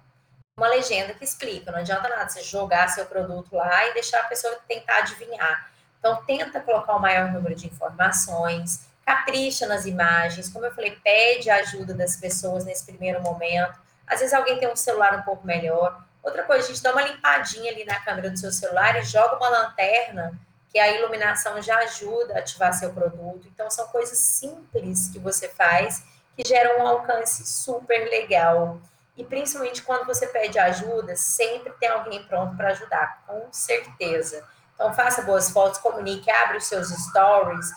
uma legenda que explica. Não adianta nada você jogar seu produto lá e deixar a pessoa tentar adivinhar. Então, tenta colocar o maior número de informações, capricha nas imagens. Como eu falei, pede a ajuda das pessoas nesse primeiro momento. Às vezes alguém tem um celular um pouco melhor. Outra coisa, a gente dá uma limpadinha ali na câmera do seu celular e joga uma lanterna, que a iluminação já ajuda a ativar seu produto. Então, são coisas simples que você faz que geram um alcance super legal. E principalmente quando você pede ajuda, sempre tem alguém pronto para ajudar, com certeza. Então, faça boas fotos, comunique, abre os seus stories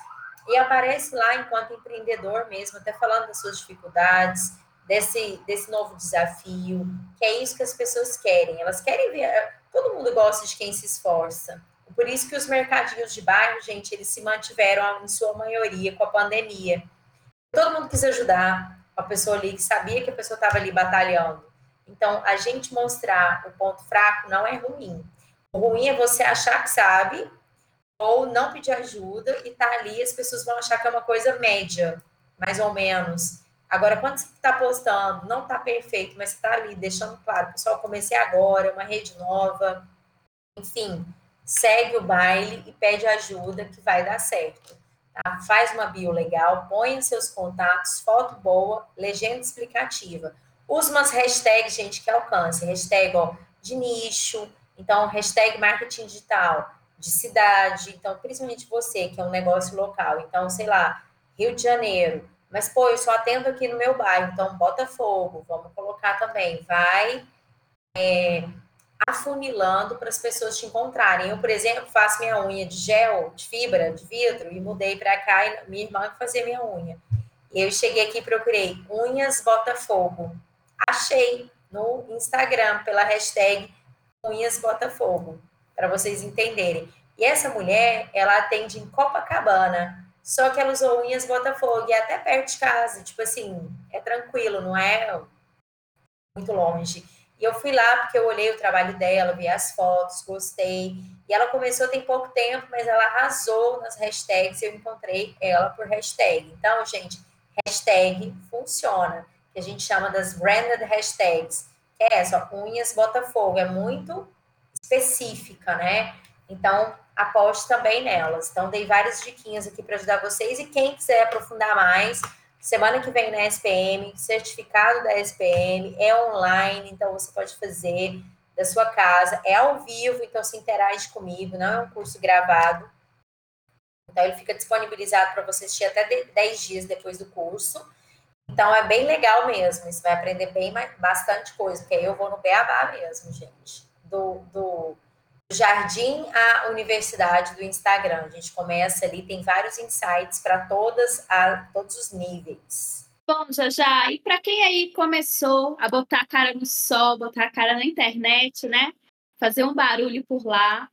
e aparece lá enquanto empreendedor mesmo, até falando das suas dificuldades, desse, desse novo desafio, que é isso que as pessoas querem. Elas querem ver, todo mundo gosta de quem se esforça. Por isso que os mercadinhos de bairro, gente, eles se mantiveram em sua maioria com a pandemia. Todo mundo quis ajudar a pessoa ali que sabia que a pessoa estava ali batalhando. Então, a gente mostrar o ponto fraco não é ruim. O ruim é você achar que sabe ou não pedir ajuda e tá ali, as pessoas vão achar que é uma coisa média, mais ou menos. Agora, quando você está postando, não está perfeito, mas está ali deixando claro, pessoal, comecei agora, uma rede nova, enfim, segue o baile e pede ajuda que vai dar certo. Tá? Faz uma bio legal, põe seus contatos, foto boa, legenda explicativa. Usa umas hashtags, gente, que alcance. Hashtag ó, de nicho, então hashtag marketing digital, de cidade, então principalmente você, que é um negócio local. Então, sei lá, Rio de Janeiro. Mas, pô, eu só atendo aqui no meu bairro, então Botafogo, vamos colocar também. Vai é, afunilando para as pessoas te encontrarem. Eu, por exemplo, faço minha unha de gel, de fibra, de vidro, e mudei para cá e minha irmã fazia minha unha. Eu cheguei aqui e procurei unhas Botafogo. Achei no Instagram pela hashtag unhas Botafogo, para vocês entenderem. E essa mulher, ela atende em Copacabana, só que ela usou unhas Botafogo e é até perto de casa, tipo assim, é tranquilo, não é muito longe. E eu fui lá porque eu olhei o trabalho dela, vi as fotos, gostei. E ela começou tem pouco tempo, mas ela arrasou nas hashtags. Eu encontrei ela por hashtag. Então, gente, hashtag funciona. Que a gente chama das branded hashtags. Que é essa, unhas Botafogo. É muito específica, né? Então, aposte também nelas. Então, dei várias diquinhas aqui para ajudar vocês. E quem quiser aprofundar mais, Semana que vem na SPM, certificado da SPM, é online, então você pode fazer da sua casa, é ao vivo, então se interage comigo, não é um curso gravado. Então ele fica disponibilizado para você assistir até 10 dias depois do curso. Então é bem legal mesmo, você vai aprender bem bastante coisa, porque aí eu vou no beabá mesmo, gente, do, do jardim à universidade do Instagram. A gente começa ali, tem vários insights para todas a todos os níveis. Bom, já já, e para quem aí começou a botar a cara no sol, botar a cara na internet, né? Fazer um barulho por lá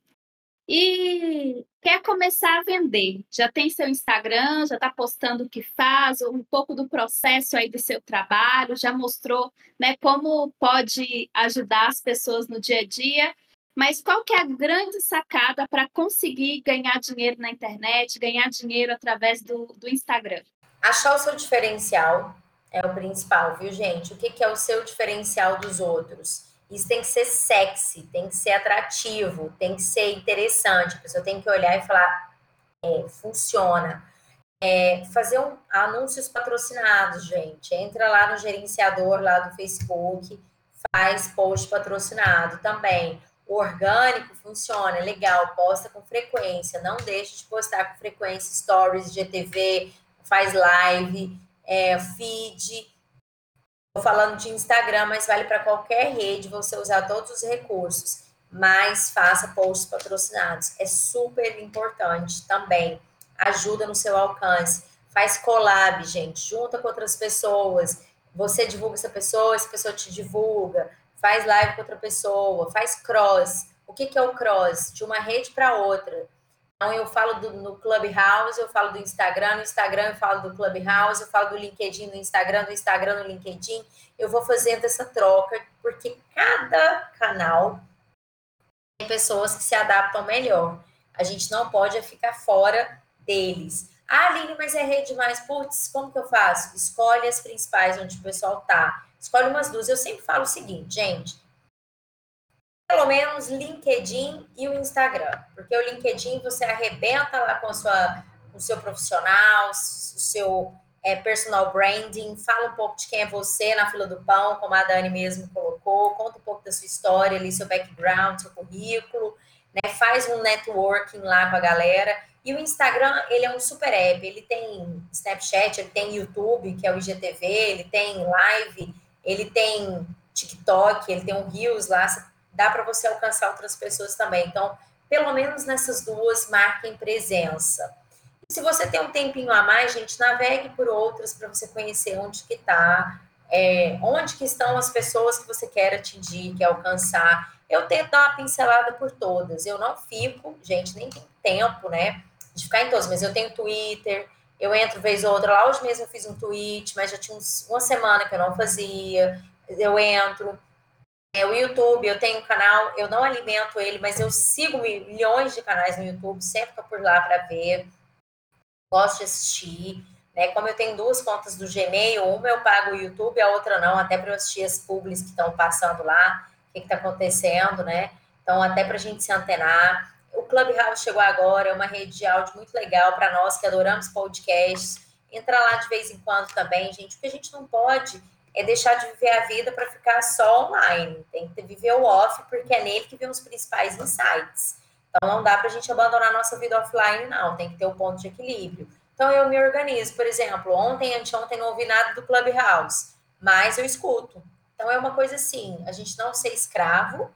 e quer começar a vender, já tem seu Instagram, já está postando o que faz, um pouco do processo aí do seu trabalho, já mostrou né, como pode ajudar as pessoas no dia a dia mas qual que é a grande sacada para conseguir ganhar dinheiro na internet, ganhar dinheiro através do, do Instagram? Achar o seu diferencial é o principal, viu, gente? O que, que é o seu diferencial dos outros? Isso tem que ser sexy, tem que ser atrativo, tem que ser interessante. A pessoa tem que olhar e falar, é, funciona. É, fazer um, anúncios patrocinados, gente. Entra lá no gerenciador lá do Facebook, faz post patrocinado também. O orgânico funciona, legal, posta com frequência, não deixe de postar com frequência stories, GTV, faz live, é, feed. Estou falando de Instagram, mas vale para qualquer rede você usar todos os recursos. Mas faça posts patrocinados. É super importante também. Ajuda no seu alcance. Faz collab, gente. Junta com outras pessoas. Você divulga essa pessoa, essa pessoa te divulga faz live com outra pessoa, faz cross. O que, que é o cross? De uma rede para outra. Então, eu falo do, no Clubhouse, eu falo do Instagram, no Instagram eu falo do Clubhouse, eu falo do LinkedIn no Instagram, do Instagram no LinkedIn. Eu vou fazendo essa troca, porque cada canal tem pessoas que se adaptam melhor. A gente não pode ficar fora deles. Ah, Aline, mas é rede demais. Putz, como que eu faço? Escolhe as principais onde o pessoal tá. Escolhe umas duas. Eu sempre falo o seguinte, gente. Pelo menos LinkedIn e o Instagram. Porque o LinkedIn você arrebenta lá com, sua, com o seu profissional, o seu é, personal branding, fala um pouco de quem é você na fila do pão, como a Dani mesmo colocou, conta um pouco da sua história ali, seu background, seu currículo, né? Faz um networking lá com a galera. E o Instagram, ele é um super app, ele tem Snapchat, ele tem YouTube, que é o IGTV, ele tem live, ele tem TikTok, ele tem um Reels lá, dá para você alcançar outras pessoas também. Então, pelo menos nessas duas, marquem presença. E se você tem um tempinho a mais, gente, navegue por outras para você conhecer onde que está, é, onde que estão as pessoas que você quer atingir, quer alcançar. Eu tento dar uma pincelada por todas. Eu não fico, gente, nem tenho tempo, né, de ficar em todas, mas eu tenho Twitter, eu entro vez ou outra, lá hoje mesmo eu fiz um tweet, mas já tinha uns, uma semana que eu não fazia. Eu entro. É, o YouTube, eu tenho um canal, eu não alimento ele, mas eu sigo milhões de canais no YouTube, sempre estou por lá para ver. Gosto de assistir. Né? Como eu tenho duas contas do Gmail, uma eu pago o YouTube, a outra não, até para eu assistir as publis que estão passando lá, o que está acontecendo, né? Então, até para a gente se antenar o Clubhouse chegou agora, é uma rede de áudio muito legal para nós que adoramos podcasts. Entra lá de vez em quando também, gente, porque a gente não pode é deixar de viver a vida para ficar só online. Tem que viver o off, porque é nele que vem os principais insights. Então não dá para a gente abandonar nossa vida offline, não. Tem que ter o um ponto de equilíbrio. Então eu me organizo. Por exemplo, ontem, anteontem, não ouvi nada do Clubhouse, mas eu escuto. Então é uma coisa assim, a gente não ser escravo,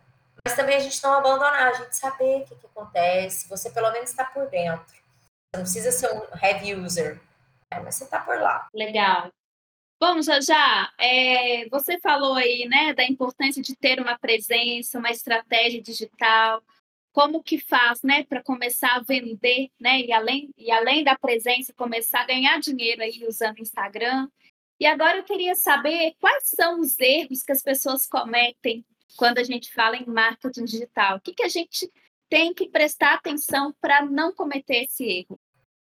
mas também a gente não abandonar, a gente saber o que, que acontece, você pelo menos está por dentro. Você não precisa ser um heavy user, né? mas você está por lá. Legal. Bom, já é, você falou aí, né, da importância de ter uma presença, uma estratégia digital, como que faz, né, para começar a vender, né, e além, e além da presença, começar a ganhar dinheiro aí usando Instagram. E agora eu queria saber quais são os erros que as pessoas cometem quando a gente fala em marketing digital? O que, que a gente tem que prestar atenção para não cometer esse erro?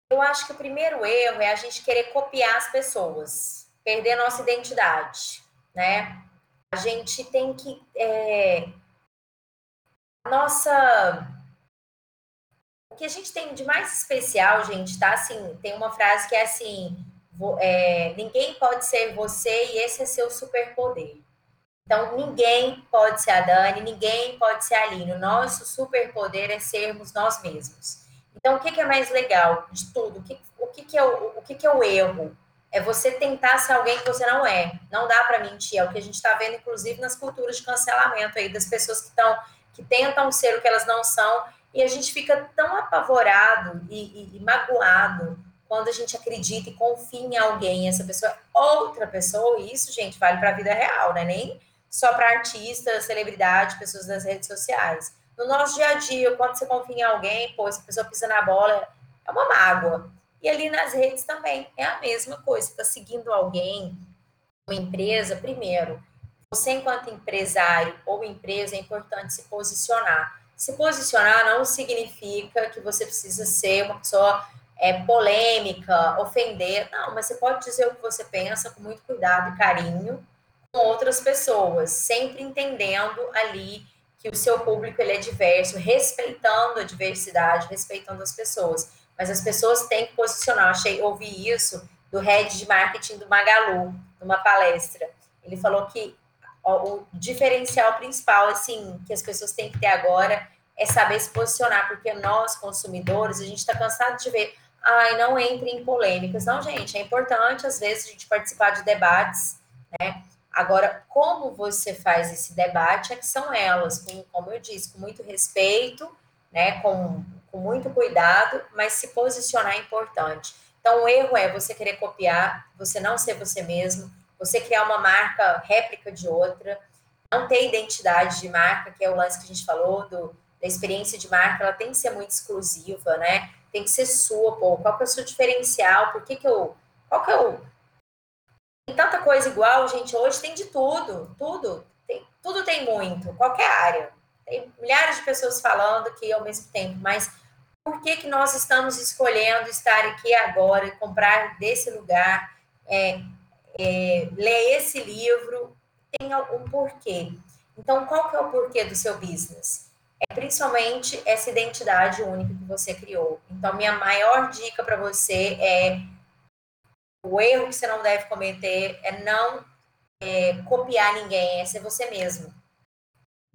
Eu acho que o primeiro erro é a gente querer copiar as pessoas, perder a nossa identidade, né? A gente tem que. É... Nossa. O que a gente tem de mais especial, gente, tá? Assim, tem uma frase que é assim: é, ninguém pode ser você e esse é seu superpoder. Então, ninguém pode ser a Dani, ninguém pode ser a Aline. O nosso superpoder é sermos nós mesmos. Então, o que, é mais legal de tudo? O que, o que, é, o, o que, é o erro? É você tentar ser alguém que você não é. Não dá para mentir. É o que a gente está vendo, inclusive, nas culturas de cancelamento aí, das pessoas que estão que tentam ser o que elas não são. E a gente fica tão apavorado e, e, e magoado quando a gente acredita e confia em alguém, essa pessoa é outra pessoa, e isso, gente, vale para a vida real, né? Nem só para artistas, celebridades, pessoas das redes sociais. No nosso dia a dia, quando você confia em alguém, pô, essa pessoa pisa na bola, é uma mágoa. E ali nas redes também é a mesma coisa. Você está seguindo alguém, uma empresa, primeiro, você enquanto empresário ou empresa é importante se posicionar. Se posicionar não significa que você precisa ser uma pessoa é, polêmica, ofender. Não, mas você pode dizer o que você pensa com muito cuidado e carinho com outras pessoas, sempre entendendo ali que o seu público ele é diverso, respeitando a diversidade, respeitando as pessoas. Mas as pessoas têm que posicionar. Achei, ouvi isso do head de marketing do Magalu, numa palestra. Ele falou que o diferencial principal, assim, que as pessoas têm que ter agora é saber se posicionar, porque nós, consumidores, a gente está cansado de ver, ai, não entre em polêmicas. Não, gente, é importante, às vezes, a gente participar de debates, né? Agora, como você faz esse debate é que são elas, com, como eu disse, com muito respeito, né, com, com muito cuidado, mas se posicionar é importante. Então, o erro é você querer copiar, você não ser você mesmo, você criar uma marca réplica de outra, não ter identidade de marca, que é o lance que a gente falou do, da experiência de marca, ela tem que ser muito exclusiva, né? Tem que ser sua, pô. Qual que é o seu diferencial? Por que que eu... Qual que é o tem tanta coisa igual, gente. Hoje tem de tudo, tudo. Tem, tudo tem muito, qualquer área. Tem milhares de pessoas falando aqui ao mesmo tempo, mas por que, que nós estamos escolhendo estar aqui agora e comprar desse lugar, é, é, ler esse livro? Tem um porquê. Então, qual que é o porquê do seu business? É principalmente essa identidade única que você criou. Então, minha maior dica para você é o erro que você não deve cometer é não é, copiar ninguém, é ser você mesmo.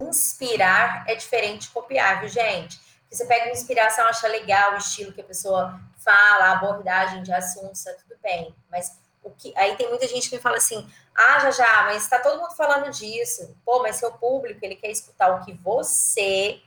Inspirar é diferente de copiar, viu, gente? Você pega uma inspiração, acha legal o estilo que a pessoa fala, a abordagem de assuntos, tá tudo bem. Mas o que, aí tem muita gente que fala assim: ah, já já, mas está todo mundo falando disso. Pô, mas seu público, ele quer escutar o que você,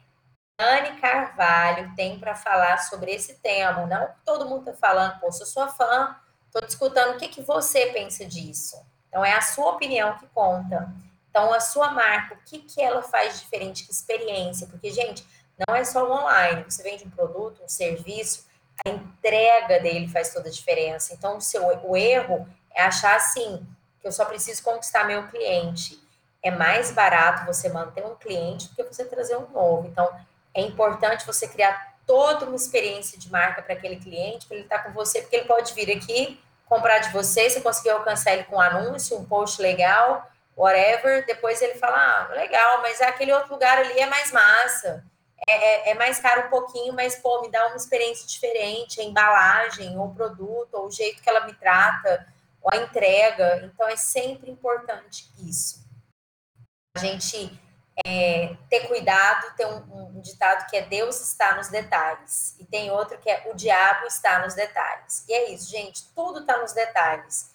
Anne Carvalho, tem para falar sobre esse tema. Não todo mundo está falando, pô, sou sua fã, Estou discutindo o que, que você pensa disso. Então, é a sua opinião que conta. Então, a sua marca, o que, que ela faz diferente, que experiência? Porque, gente, não é só o online. Você vende um produto, um serviço, a entrega dele faz toda a diferença. Então, o, seu, o erro é achar assim, que eu só preciso conquistar meu cliente. É mais barato você manter um cliente do que você trazer um novo. Então, é importante você criar toda uma experiência de marca para aquele cliente, para ele estar tá com você, porque ele pode vir aqui comprar de você, você conseguir alcançar ele com um anúncio, um post legal, whatever, depois ele fala, ah, legal, mas aquele outro lugar ali é mais massa. é, é, é, mais caro um pouquinho, mas, pô, me dá uma experiência diferente, a embalagem, ou o produto, ou o jeito que ela me trata, ou a entrega. Então, é sempre importante isso. A gente é, ter cuidado, tem um, um, ditado que é Deus está nos detalhes, e tem outro que é o diabo está nos detalhes. E é isso, gente, tudo está nos detalhes.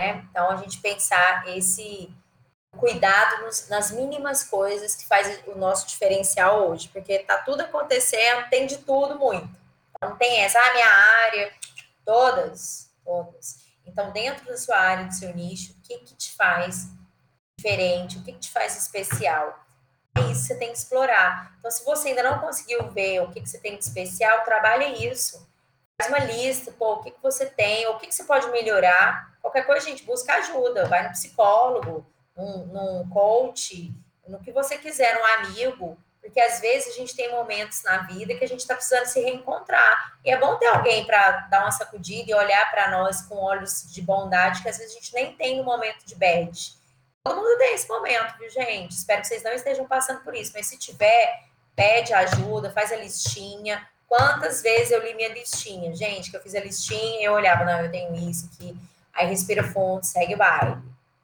Né? Então, a gente pensar esse cuidado nos, nas mínimas coisas que faz o nosso diferencial hoje, porque tá tudo acontecendo, tem de tudo muito. Não tem essa, ah, minha área, todas, todas. Então, dentro da sua área, do seu nicho, o que que te faz diferente, o que que te faz especial? Isso você tem que explorar. Então, se você ainda não conseguiu ver o que que você tem de especial, trabalhe isso. Faz uma lista, pô, o que que você tem, o que que você pode melhorar. Qualquer coisa, gente, busca ajuda, vai no psicólogo, num, num coach, no que você quiser, um amigo, porque às vezes a gente tem momentos na vida que a gente está precisando se reencontrar. E é bom ter alguém para dar uma sacudida e olhar para nós com olhos de bondade, que às vezes a gente nem tem no momento de bad. Todo mundo tem esse momento, viu, gente? Espero que vocês não estejam passando por isso, mas se tiver, pede ajuda, faz a listinha. Quantas vezes eu li minha listinha? Gente, que eu fiz a listinha eu olhava, não, eu tenho isso aqui. Aí respira fundo, segue o baile.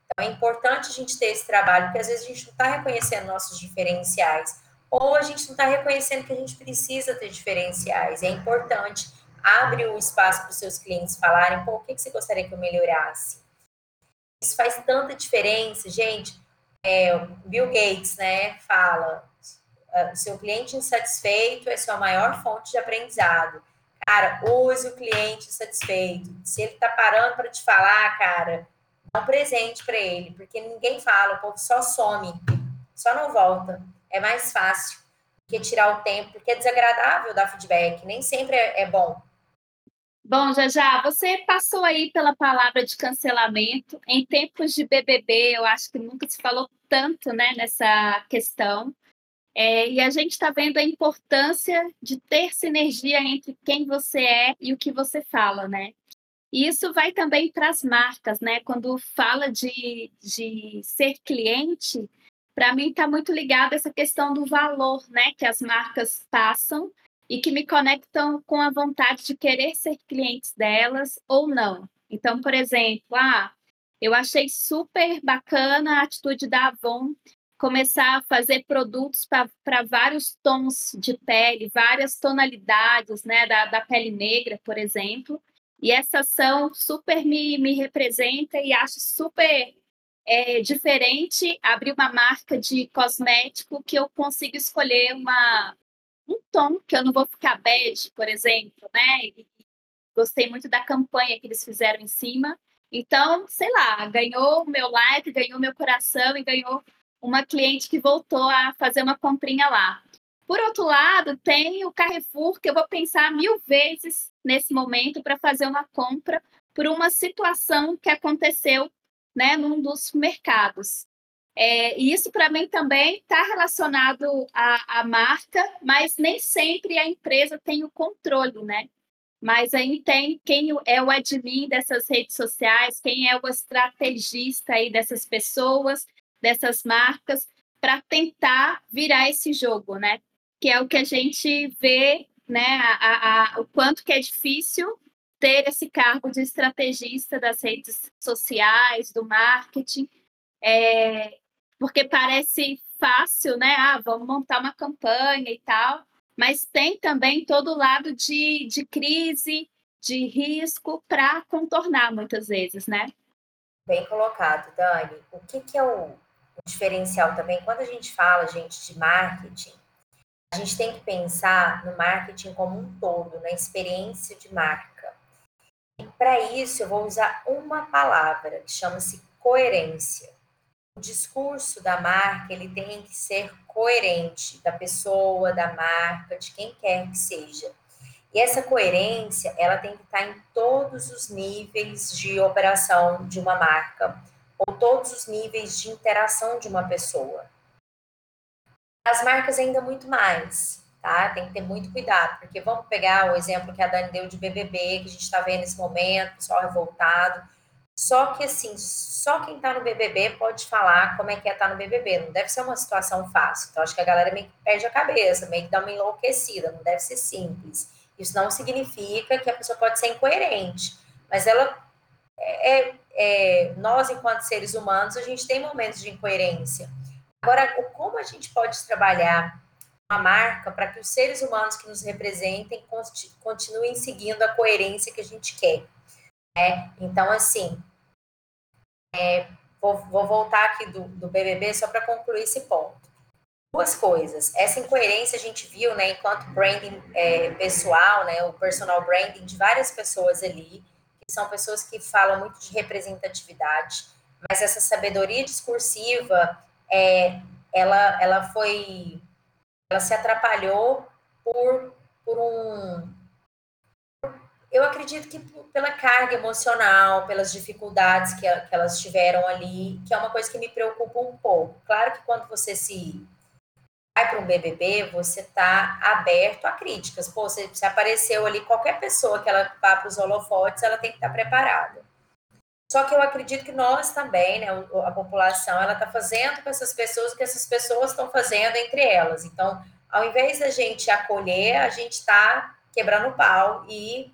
Então, é importante a gente ter esse trabalho, porque às vezes a gente não está reconhecendo nossos diferenciais, ou a gente não está reconhecendo que a gente precisa ter diferenciais. É importante, abre o espaço para os seus clientes falarem, pô, o que, que você gostaria que eu melhorasse? Isso faz tanta diferença, gente. É, Bill Gates, né, fala, ah, seu cliente insatisfeito é sua maior fonte de aprendizado. Cara, use o cliente insatisfeito. Se ele está parando para te falar, cara, um presente para ele, porque ninguém fala, o povo só some, só não volta. É mais fácil que tirar o tempo, porque é desagradável dar feedback, nem sempre é, é bom. Bom, já já, você passou aí pela palavra de cancelamento. Em tempos de BBB, eu acho que nunca se falou tanto né, nessa questão. É, e a gente está vendo a importância de ter sinergia entre quem você é e o que você fala, né? E isso vai também para as marcas, né? Quando fala de, de ser cliente, para mim está muito ligado essa questão do valor, né? Que as marcas passam e que me conectam com a vontade de querer ser clientes delas ou não. Então, por exemplo, ah, eu achei super bacana a atitude da Avon começar a fazer produtos para vários tons de pele, várias tonalidades, né, da, da pele negra, por exemplo. E essa ação super me, me representa e acho super é, diferente abrir uma marca de cosmético que eu consigo escolher uma, um tom, que eu não vou ficar bege, por exemplo, né? E gostei muito da campanha que eles fizeram em cima. Então, sei lá, ganhou o meu like, ganhou meu coração e ganhou uma cliente que voltou a fazer uma comprinha lá. Por outro lado, tem o Carrefour, que eu vou pensar mil vezes nesse momento para fazer uma compra por uma situação que aconteceu né, num dos mercados. É, e isso, para mim, também está relacionado à, à, marca, mas nem sempre a empresa tem o controle, né? Mas aí tem quem é o admin dessas redes sociais, quem é o estrategista aí dessas pessoas, dessas marcas, para tentar virar esse jogo, né? que é o que a gente vê, né, a, a, o quanto que é difícil ter esse cargo de estrategista das redes sociais, do marketing, é, porque parece fácil, né? Ah, vamos montar uma campanha e tal, mas tem também todo o lado de, de crise, de risco para contornar muitas vezes, né? Bem colocado, Dani. O que, que é o, o diferencial também? Quando a gente fala, gente, de marketing, a gente tem que pensar no marketing como um todo, na experiência de marca. E para isso eu vou usar uma palavra que chama-se coerência. O discurso da marca ele tem que ser coerente da pessoa, da marca, de quem quer que seja. E essa coerência, ela tem que estar em todos os níveis de operação de uma marca, ou todos os níveis de interação de uma pessoa. As marcas ainda muito mais, tá? Tem que ter muito cuidado, porque vamos pegar o exemplo que a Dani deu de BBB, que a gente está vendo nesse momento, pessoal revoltado. Só que, assim, só quem tá no BBB pode falar como é que é estar tá no BBB. Não deve ser uma situação fácil. Então, acho que a galera meio que perde a cabeça, meio que dá uma enlouquecida. Não deve ser simples. Isso não significa que a pessoa pode ser incoerente. Mas ela é, é, é nós, enquanto seres humanos, a gente tem momentos de incoerência. Agora, como a gente pode trabalhar uma marca para que os seres humanos que nos representem continuem seguindo a coerência que a gente quer? É, então, assim, é, vou, vou, voltar aqui do, do BBB só para concluir esse ponto. Duas coisas. Essa incoerência a gente viu, né, enquanto branding é, pessoal, né, o personal branding de várias pessoas ali, que são pessoas que falam muito de representatividade, mas essa sabedoria discursiva, é, ela, ela foi, ela se atrapalhou por, por um, eu acredito que pela carga emocional, pelas dificuldades que, que elas tiveram ali, que é uma coisa que me preocupa um pouco. Claro que quando você se vai para um BBB, você está aberto a críticas. Pô, se, se apareceu ali qualquer pessoa que ela vá para os holofotes, ela tem que estar tá preparada. Só que eu acredito que nós também, né, a população, ela está fazendo com essas pessoas o que essas pessoas estão fazendo entre elas. Então, ao invés da gente acolher, a gente está quebrando o pau e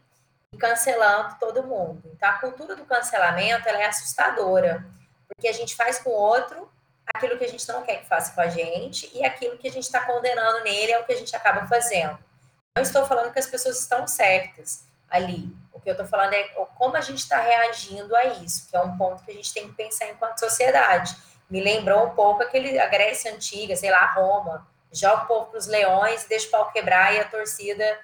cancelando todo mundo. Então, a cultura do cancelamento ela é assustadora, porque a gente faz com o outro aquilo que a gente não quer que faça com a gente e aquilo que a gente está condenando nele é o que a gente acaba fazendo. Não estou falando que as pessoas estão certas ali. O que eu estou falando é como a gente está reagindo a isso, que é um ponto que a gente tem que pensar enquanto sociedade. Me lembrou um pouco aquele, a Grécia Antiga, sei lá, Roma. Joga o povo para os leões, deixa o pau quebrar e a torcida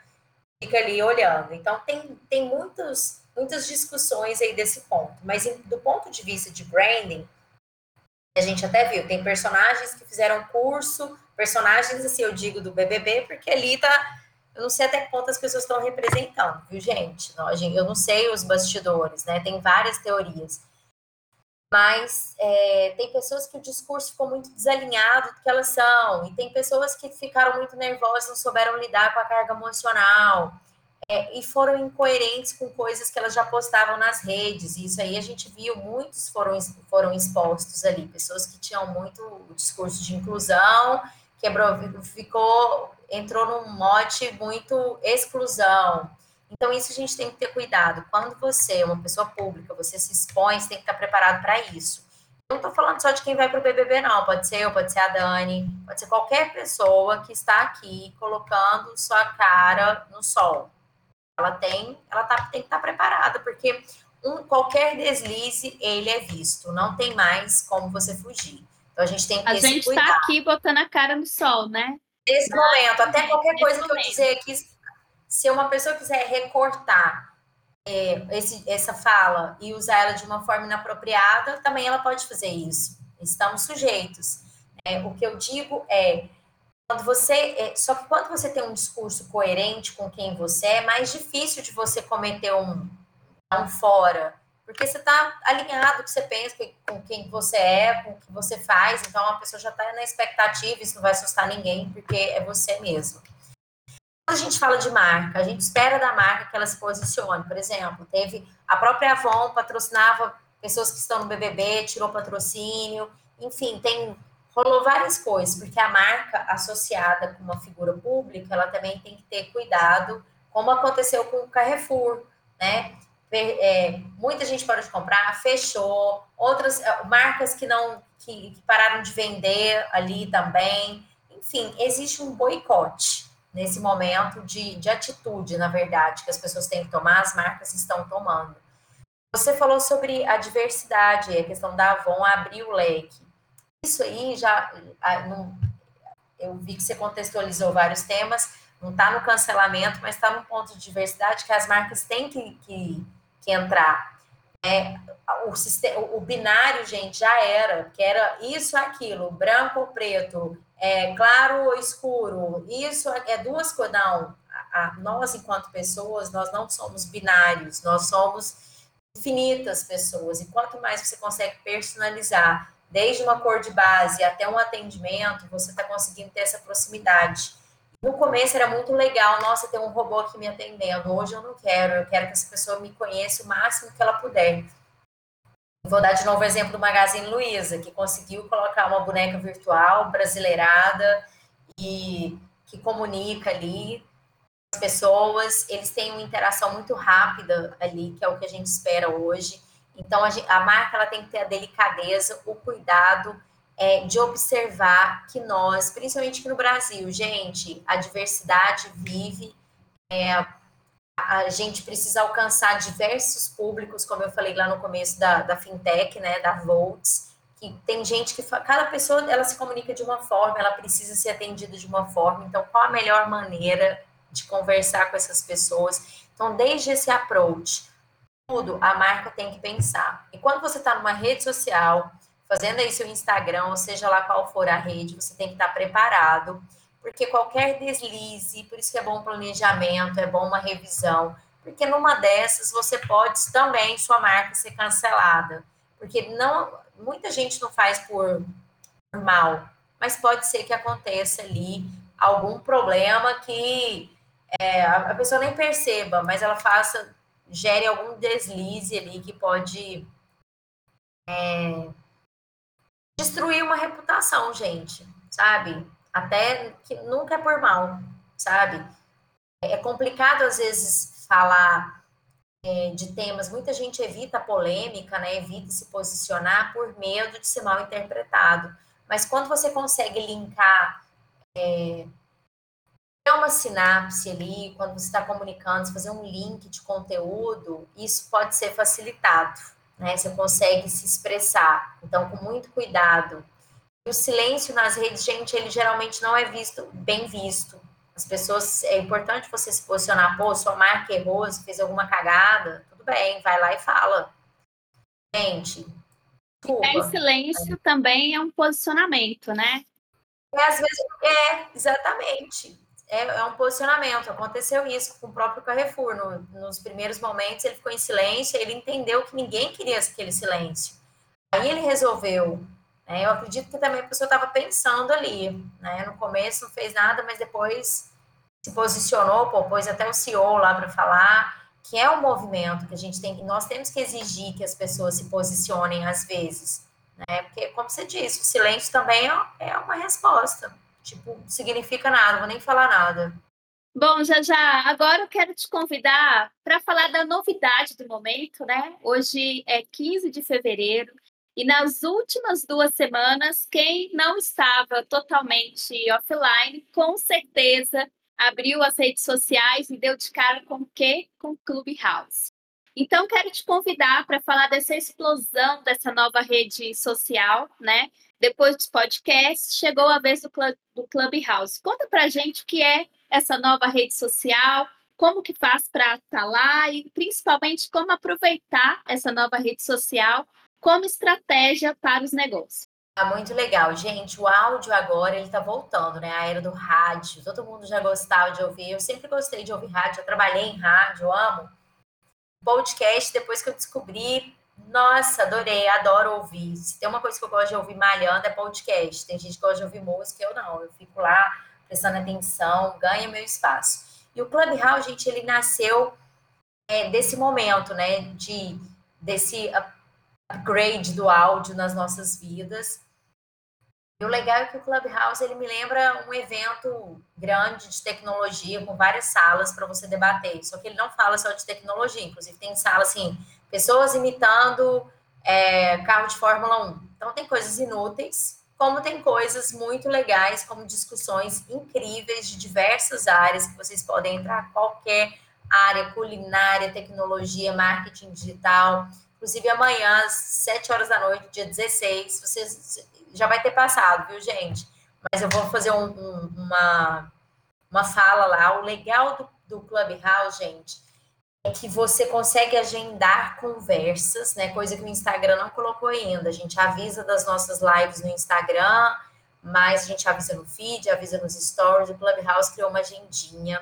fica ali olhando. Então, tem, tem muitos, muitas discussões aí desse ponto. Mas do ponto de vista de branding, a gente até viu, tem personagens que fizeram curso, personagens, assim, eu digo do BBB, porque ali tá. Eu não sei até quantas pessoas estão representando, viu, gente? Eu não sei os bastidores, né? Tem várias teorias mas é, tem pessoas que o discurso ficou muito desalinhado do que elas são, e tem pessoas que ficaram muito nervosas, não souberam lidar com a carga emocional, é, e foram incoerentes com coisas que elas já postavam nas redes, e isso aí a gente viu, muitos foram, foram expostos ali, pessoas que tinham muito o discurso de inclusão, quebrou, ficou, entrou num mote muito exclusão, então, isso a gente tem que ter cuidado. Quando você é uma pessoa pública, você se expõe, você tem que estar preparado para isso. Eu não estou falando só de quem vai para o BBB, não. Pode ser eu, pode ser a Dani, pode ser qualquer pessoa que está aqui colocando sua cara no sol. Ela tem, ela tá, tem que estar preparada, porque um, qualquer deslize, ele é visto. Não tem mais como você fugir. Então, a gente tem que A gente está aqui botando a cara no sol, né? Nesse momento, até qualquer coisa que eu dizer aqui se uma pessoa quiser recortar é, esse, essa fala e usar ela de uma forma inapropriada, também ela pode fazer isso. Estamos sujeitos. É, o que eu digo é quando você é, só que quando você tem um discurso coerente com quem você é, é mais difícil de você cometer um, um fora, porque você está alinhado com o que você pensa, com quem você é, com o que você faz, então a pessoa já está na expectativa, isso não vai assustar ninguém, porque é você mesmo a gente fala de marca, a gente espera da marca que ela se posicione. Por exemplo, teve a própria Avon patrocinava pessoas que estão no BBB, tirou patrocínio, enfim, tem rolou várias coisas, porque a marca associada com uma figura pública, ela também tem que ter cuidado, como aconteceu com o Carrefour, né? É, muita gente parou de comprar, fechou, outras é, marcas que não que, que pararam de vender ali também. Enfim, existe um boicote nesse momento de, de atitude, na verdade, que as pessoas têm que tomar, as marcas estão tomando. Você falou sobre a diversidade, a questão da Avon abrir o leque. Isso aí já. Eu vi que você contextualizou vários temas, não está no cancelamento, mas está no ponto de diversidade que as marcas têm que, que, que entrar. É, o, sistema, o binário, gente, já era, que era isso aquilo, branco ou preto, é, claro ou escuro. Isso é duas coisas. Não, a, a, nós, enquanto pessoas, nós não somos binários, nós somos infinitas pessoas. E quanto mais você consegue personalizar, desde uma cor de base até um atendimento, você está conseguindo ter essa proximidade. No começo era muito legal, nossa, tem um robô aqui me atendendo. Hoje eu não quero, eu quero que essa pessoa me conheça o máximo que ela puder. Vou dar de novo o exemplo do Magazine Luiza, que conseguiu colocar uma boneca virtual brasileirada e que comunica ali as pessoas, eles têm uma interação muito rápida ali, que é o que a gente espera hoje. Então, a, gente, a marca ela tem que ter a delicadeza, o cuidado é, de observar que nós, principalmente aqui no Brasil, gente, a diversidade vive, é, a gente precisa alcançar diversos públicos, como eu falei lá no começo da, da fintech, né, da Volts, que tem gente que cada pessoa ela se comunica de uma forma, ela precisa ser atendida de uma forma. Então, qual a melhor maneira de conversar com essas pessoas? Então, desde esse approach, tudo a marca tem que pensar. E quando você está numa rede social, fazendo aí seu Instagram, ou seja lá qual for a rede, você tem que estar tá preparado porque qualquer deslize, por isso que é bom planejamento, é bom uma revisão, porque numa dessas você pode também sua marca ser cancelada, porque não muita gente não faz por, por mal, mas pode ser que aconteça ali algum problema que é, a pessoa nem perceba, mas ela faça gere algum deslize ali que pode é, destruir uma reputação, gente, sabe? Até que nunca é por mal, sabe? É complicado às vezes falar é, de temas, muita gente evita a polêmica, né? Evita se posicionar por medo de ser mal interpretado. Mas quando você consegue linkar é, uma sinapse ali, quando você está comunicando, fazer um link de conteúdo, isso pode ser facilitado, né? Você consegue se expressar. Então, com muito cuidado, o silêncio nas redes, gente, ele geralmente não é visto, bem visto. As pessoas, é importante você se posicionar, pô, sua marca errou, você fez alguma cagada, tudo bem, vai lá e fala. Gente, desculpa. É, silêncio também é um posicionamento, né? É, às vezes, é, exatamente. É, é, um posicionamento. Aconteceu isso com o próprio Carrefour. No, nos primeiros momentos, ele ficou em silêncio, ele entendeu que ninguém queria aquele silêncio. Aí ele resolveu é, eu acredito que também a pessoa estava pensando ali, né? No começo não fez nada, mas depois se posicionou, pô, pôs até o CEO lá para falar, que é um movimento que a gente tem, nós temos que exigir que as pessoas se posicionem às vezes, né? Porque, como você disse, o silêncio também é, é uma resposta. Tipo, não significa nada, vou nem falar nada. Bom, já já, agora eu quero te convidar para falar da novidade do momento, né? Hoje é 15 de fevereiro, e nas últimas duas semanas, quem não estava totalmente offline, com certeza abriu as redes sociais e deu de cara com o quê? Com Clubhouse. Então, quero te convidar para falar dessa explosão dessa nova rede social, né? Depois dos podcasts, chegou a vez do, do Clubhouse. Conta para gente o que é essa nova rede social, como que faz para estar tá lá e principalmente como aproveitar essa nova rede social como estratégia para os negócios. Tá muito legal, gente. O áudio agora ele tá voltando, né? A era do rádio. Todo mundo já gostava de ouvir. Eu sempre gostei de ouvir rádio. Eu trabalhei em rádio, amo. Podcast, depois que eu descobri, nossa, adorei, adoro ouvir. Se tem uma coisa que eu gosto de ouvir malhando é podcast. Tem gente que gosta de ouvir música, eu não. Eu fico lá prestando atenção, ganha meu espaço. E o Clubhouse, gente, ele nasceu é, desse momento, né? De desse upgrade do áudio nas nossas vidas. E o legal é que o Clubhouse ele me lembra um evento grande de tecnologia com várias salas para você debater. Só que ele não fala só de tecnologia, inclusive tem sala assim, pessoas imitando é, carro de Fórmula 1. Então tem coisas inúteis, como tem coisas muito legais, como discussões incríveis de diversas áreas que vocês podem entrar qualquer área, culinária, tecnologia, marketing digital. Inclusive, amanhã, às 7 horas da noite, dia 16, vocês já vai ter passado, viu, gente? Mas eu vou fazer um, um, uma, uma fala lá. O legal do, do Clubhouse, gente, é que você consegue agendar conversas, né? Coisa que o Instagram não colocou ainda. A gente avisa das nossas lives no Instagram, mas a gente avisa no feed, avisa nos stories. O Clubhouse criou uma agendinha.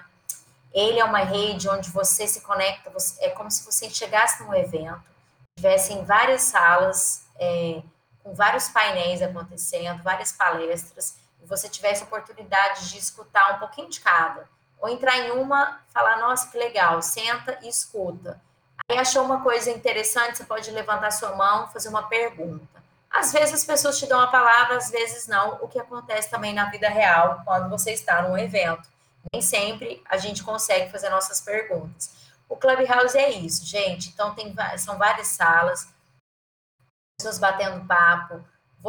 Ele é uma rede onde você se conecta, é como se você chegasse num evento tivessem várias salas é, com vários painéis acontecendo, várias palestras, e você tivesse oportunidade de escutar um pouquinho de cada. Ou entrar em uma, falar, nossa, que legal, senta e escuta. Aí achou uma coisa interessante, você pode levantar sua mão, fazer uma pergunta. Às vezes as pessoas te dão a palavra, às vezes não, o que acontece também na vida real quando você está num evento. Nem sempre a gente consegue fazer nossas perguntas. O Clubhouse é isso, gente. Então, tem, são várias salas, pessoas batendo papo.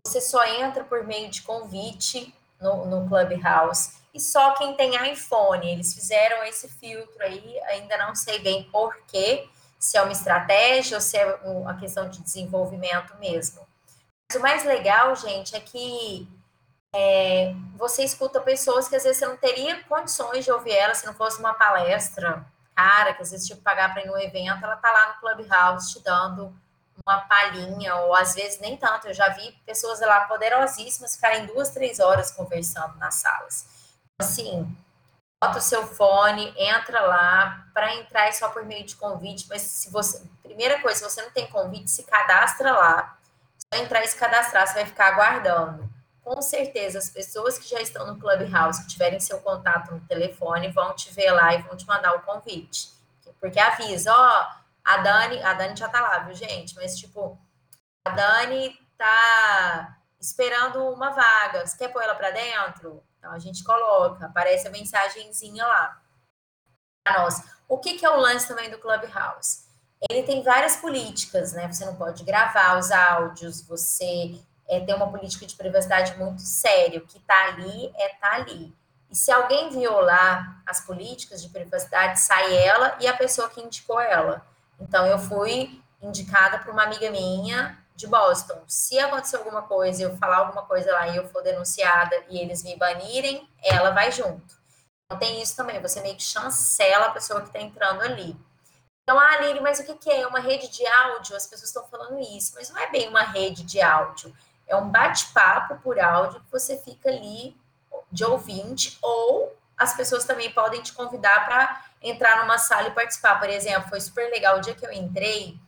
Você só entra por meio de convite no, no Clubhouse. E só quem tem iPhone, eles fizeram esse filtro aí, ainda não sei bem porquê, se é uma estratégia ou se é uma questão de desenvolvimento mesmo. Mas o mais legal, gente, é que é, você escuta pessoas que às vezes você não teria condições de ouvir elas se não fosse uma palestra cara, que às vezes tinha que pagar para ir no evento, ela tá lá no Clubhouse te dando uma palhinha, ou às vezes nem tanto. Eu já vi pessoas lá poderosíssimas ficarem duas, três horas conversando nas salas. Assim, bota o seu fone, entra lá, para entrar é só por meio de convite, mas se você. Primeira coisa, se você não tem convite, se cadastra lá. Só entrar e se cadastrar, você vai ficar aguardando com certeza as pessoas que já estão no Clubhouse, que tiverem seu contato no telefone, vão te ver lá e vão te mandar o convite. Porque avisa, ó, a Dani, a Dani já tá lá, viu, gente? Mas, tipo, a Dani tá esperando uma vaga. Você quer pôr ela para dentro? Então a gente coloca, aparece a mensagenzinha lá. Nossa, o que, que é o lance também do Clubhouse? Ele tem várias políticas, né? Você não pode gravar os áudios, você é, tem uma política de privacidade muito séria. O que está ali é tá ali. E se alguém violar as políticas de privacidade, sai ela e a pessoa que indicou ela. Então, eu fui indicada por uma amiga minha de Boston. Se acontecer alguma coisa, eu falar alguma coisa lá e eu for denunciada e eles me banirem, ela vai junto. Então, tem isso também, você meio que chancela a pessoa que está entrando ali. Então, ah, Aline, mas o que é? Uma rede de áudio? As pessoas estão falando isso, mas não é bem uma rede de áudio. É um bate-papo por áudio que você fica ali de ouvinte, ou as pessoas também podem te convidar para entrar numa sala e participar. Por exemplo, foi super legal. O dia que eu entrei,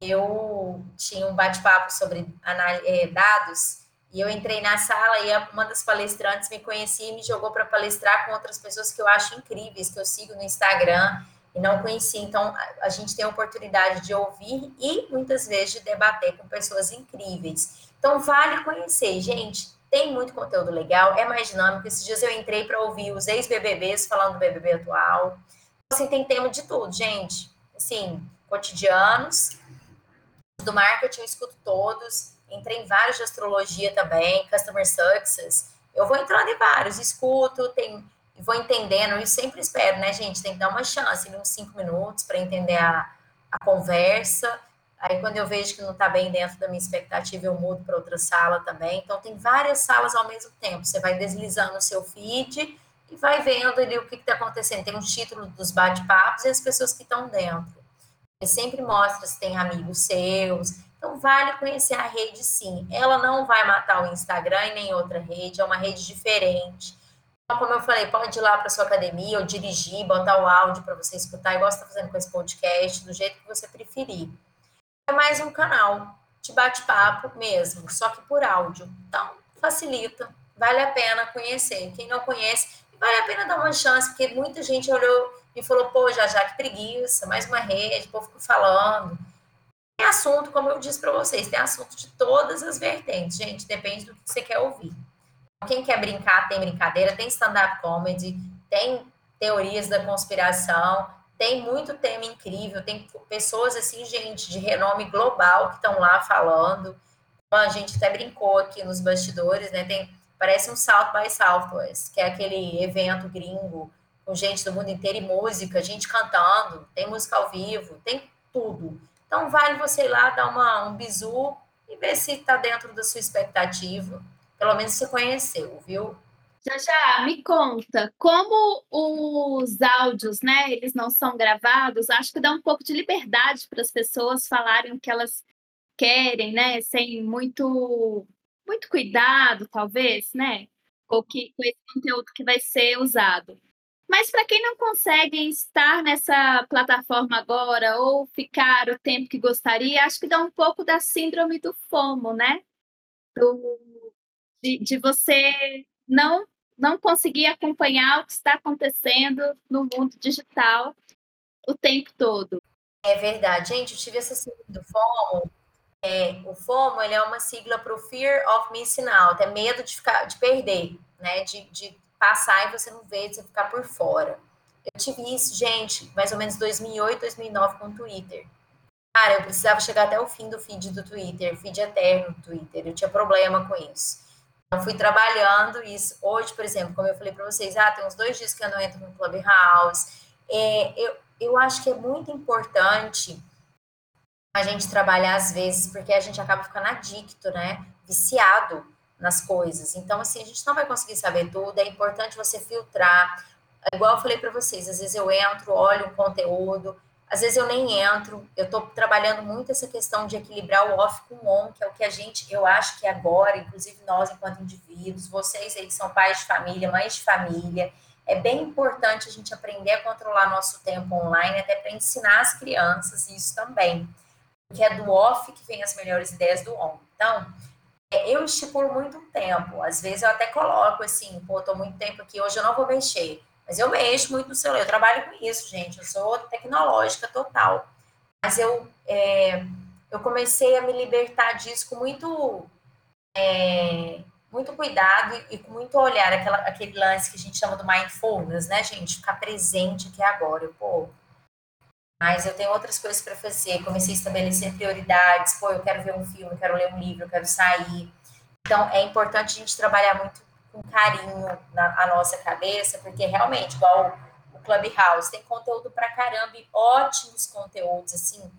eu tinha um bate-papo sobre é, dados, e eu entrei na sala e uma das palestrantes me conhecia e me jogou para palestrar com outras pessoas que eu acho incríveis, que eu sigo no Instagram e não conhecia. Então, a gente tem a oportunidade de ouvir e muitas vezes de debater com pessoas incríveis. Então, vale conhecer, gente. Tem muito conteúdo legal, é mais dinâmico. Esses dias eu entrei para ouvir os ex-BBBs falando do BBB atual. Assim, tem tema de tudo, gente. Assim, cotidianos. Do marketing eu escuto todos. Entrei em vários de astrologia também, customer success. Eu vou entrando em vários, escuto, tem, vou entendendo e sempre espero, né, gente? Tem que dar uma chance, uns cinco minutos para entender a, a conversa Aí, quando eu vejo que não está bem dentro da minha expectativa, eu mudo para outra sala também. Então, tem várias salas ao mesmo tempo. Você vai deslizando o seu feed e vai vendo ali o que está acontecendo. Tem um título dos bate-papos e as pessoas que estão dentro. Ele sempre mostra se tem amigos seus. Então, vale conhecer a rede, sim. Ela não vai matar o Instagram e nem outra rede, é uma rede diferente. Então, como eu falei, pode ir lá para sua academia ou dirigir, botar o áudio para você escutar, igual você está fazendo com esse podcast, do jeito que você preferir mais um canal de bate-papo mesmo, só que por áudio. Então, facilita, vale a pena conhecer. Quem não conhece, vale a pena dar uma chance, porque muita gente olhou e falou, pô, já já que preguiça, mais uma rede, o povo ficou falando. Tem assunto, como eu disse para vocês, tem assunto de todas as vertentes, gente, depende do que você quer ouvir. Quem quer brincar, tem brincadeira, tem stand-up comedy, tem teorias da conspiração, tem muito tema incrível, tem pessoas assim, gente, de renome global que estão lá falando. A gente até brincou aqui nos bastidores, né? Tem, parece um South by Southwest, que é aquele evento gringo com gente do mundo inteiro e música, gente cantando, tem música ao vivo, tem tudo. Então vale você ir lá dar uma, um bizu e ver se está dentro da sua expectativa. Pelo menos você conheceu, viu? Já já, me conta, como os áudios, né, eles não são gravados, acho que dá um pouco de liberdade para as pessoas falarem o que elas querem, né, sem muito muito cuidado, talvez, né, ou que com esse conteúdo que vai ser usado. Mas para quem não consegue estar nessa plataforma agora ou ficar o tempo que gostaria, acho que dá um pouco da síndrome do FOMO, né? Do, de, de você não não conseguir acompanhar o que está acontecendo no mundo digital o tempo todo. É verdade. Gente, eu tive essa sigla do FOMO. É, o FOMO ele é uma sigla para o Fear of Missing Out, é medo de, ficar, de perder, né? De, de passar e você não ver, de você ficar por fora. Eu tive isso, gente, mais ou menos 2008, 2009 com o Twitter. Cara, eu precisava chegar até o fim do feed do Twitter, feed eterno do Twitter. Eu tinha problema com isso. Então, fui trabalhando isso. Hoje, por exemplo, como eu falei para vocês, ah, tem uns dois dias que eu não entro no Clubhouse. É, eu, eu acho que é muito importante a gente trabalhar às vezes, porque a gente acaba ficando adicto, né? Viciado nas coisas. Então, assim, a gente não vai conseguir saber tudo. É importante você filtrar. É igual eu falei para vocês, às vezes eu entro, olho um conteúdo, às vezes eu nem entro, eu estou trabalhando muito essa questão de equilibrar o off com o on, que é o que a gente, eu acho que agora, inclusive nós enquanto indivíduos, vocês aí que são pais de família, mães de família, é bem importante a gente aprender a controlar nosso tempo online, até para ensinar as crianças isso também, porque é do off que vem as melhores ideias do on. Então, é, eu estipulo muito tempo, às vezes eu até coloco assim, pô, estou muito tempo aqui, hoje eu não vou mexer. Mas eu mexo muito no celular, eu trabalho com isso, gente. Eu sou tecnológica total. Mas eu, é, eu comecei a me libertar disso com muito, é, muito cuidado e, com muito olhar, aquela, aquele lance que a gente chama do mindfulness, né, gente? Ficar presente aqui agora. Eu, pô, mas eu tenho outras coisas para fazer. Comecei a estabelecer prioridades. Pô, eu quero ver um filme, eu quero ler um livro, eu quero sair. Então, é importante a gente trabalhar muito com carinho na nossa cabeça, porque realmente, igual o Clubhouse, tem conteúdo para caramba e ótimos conteúdos, assim,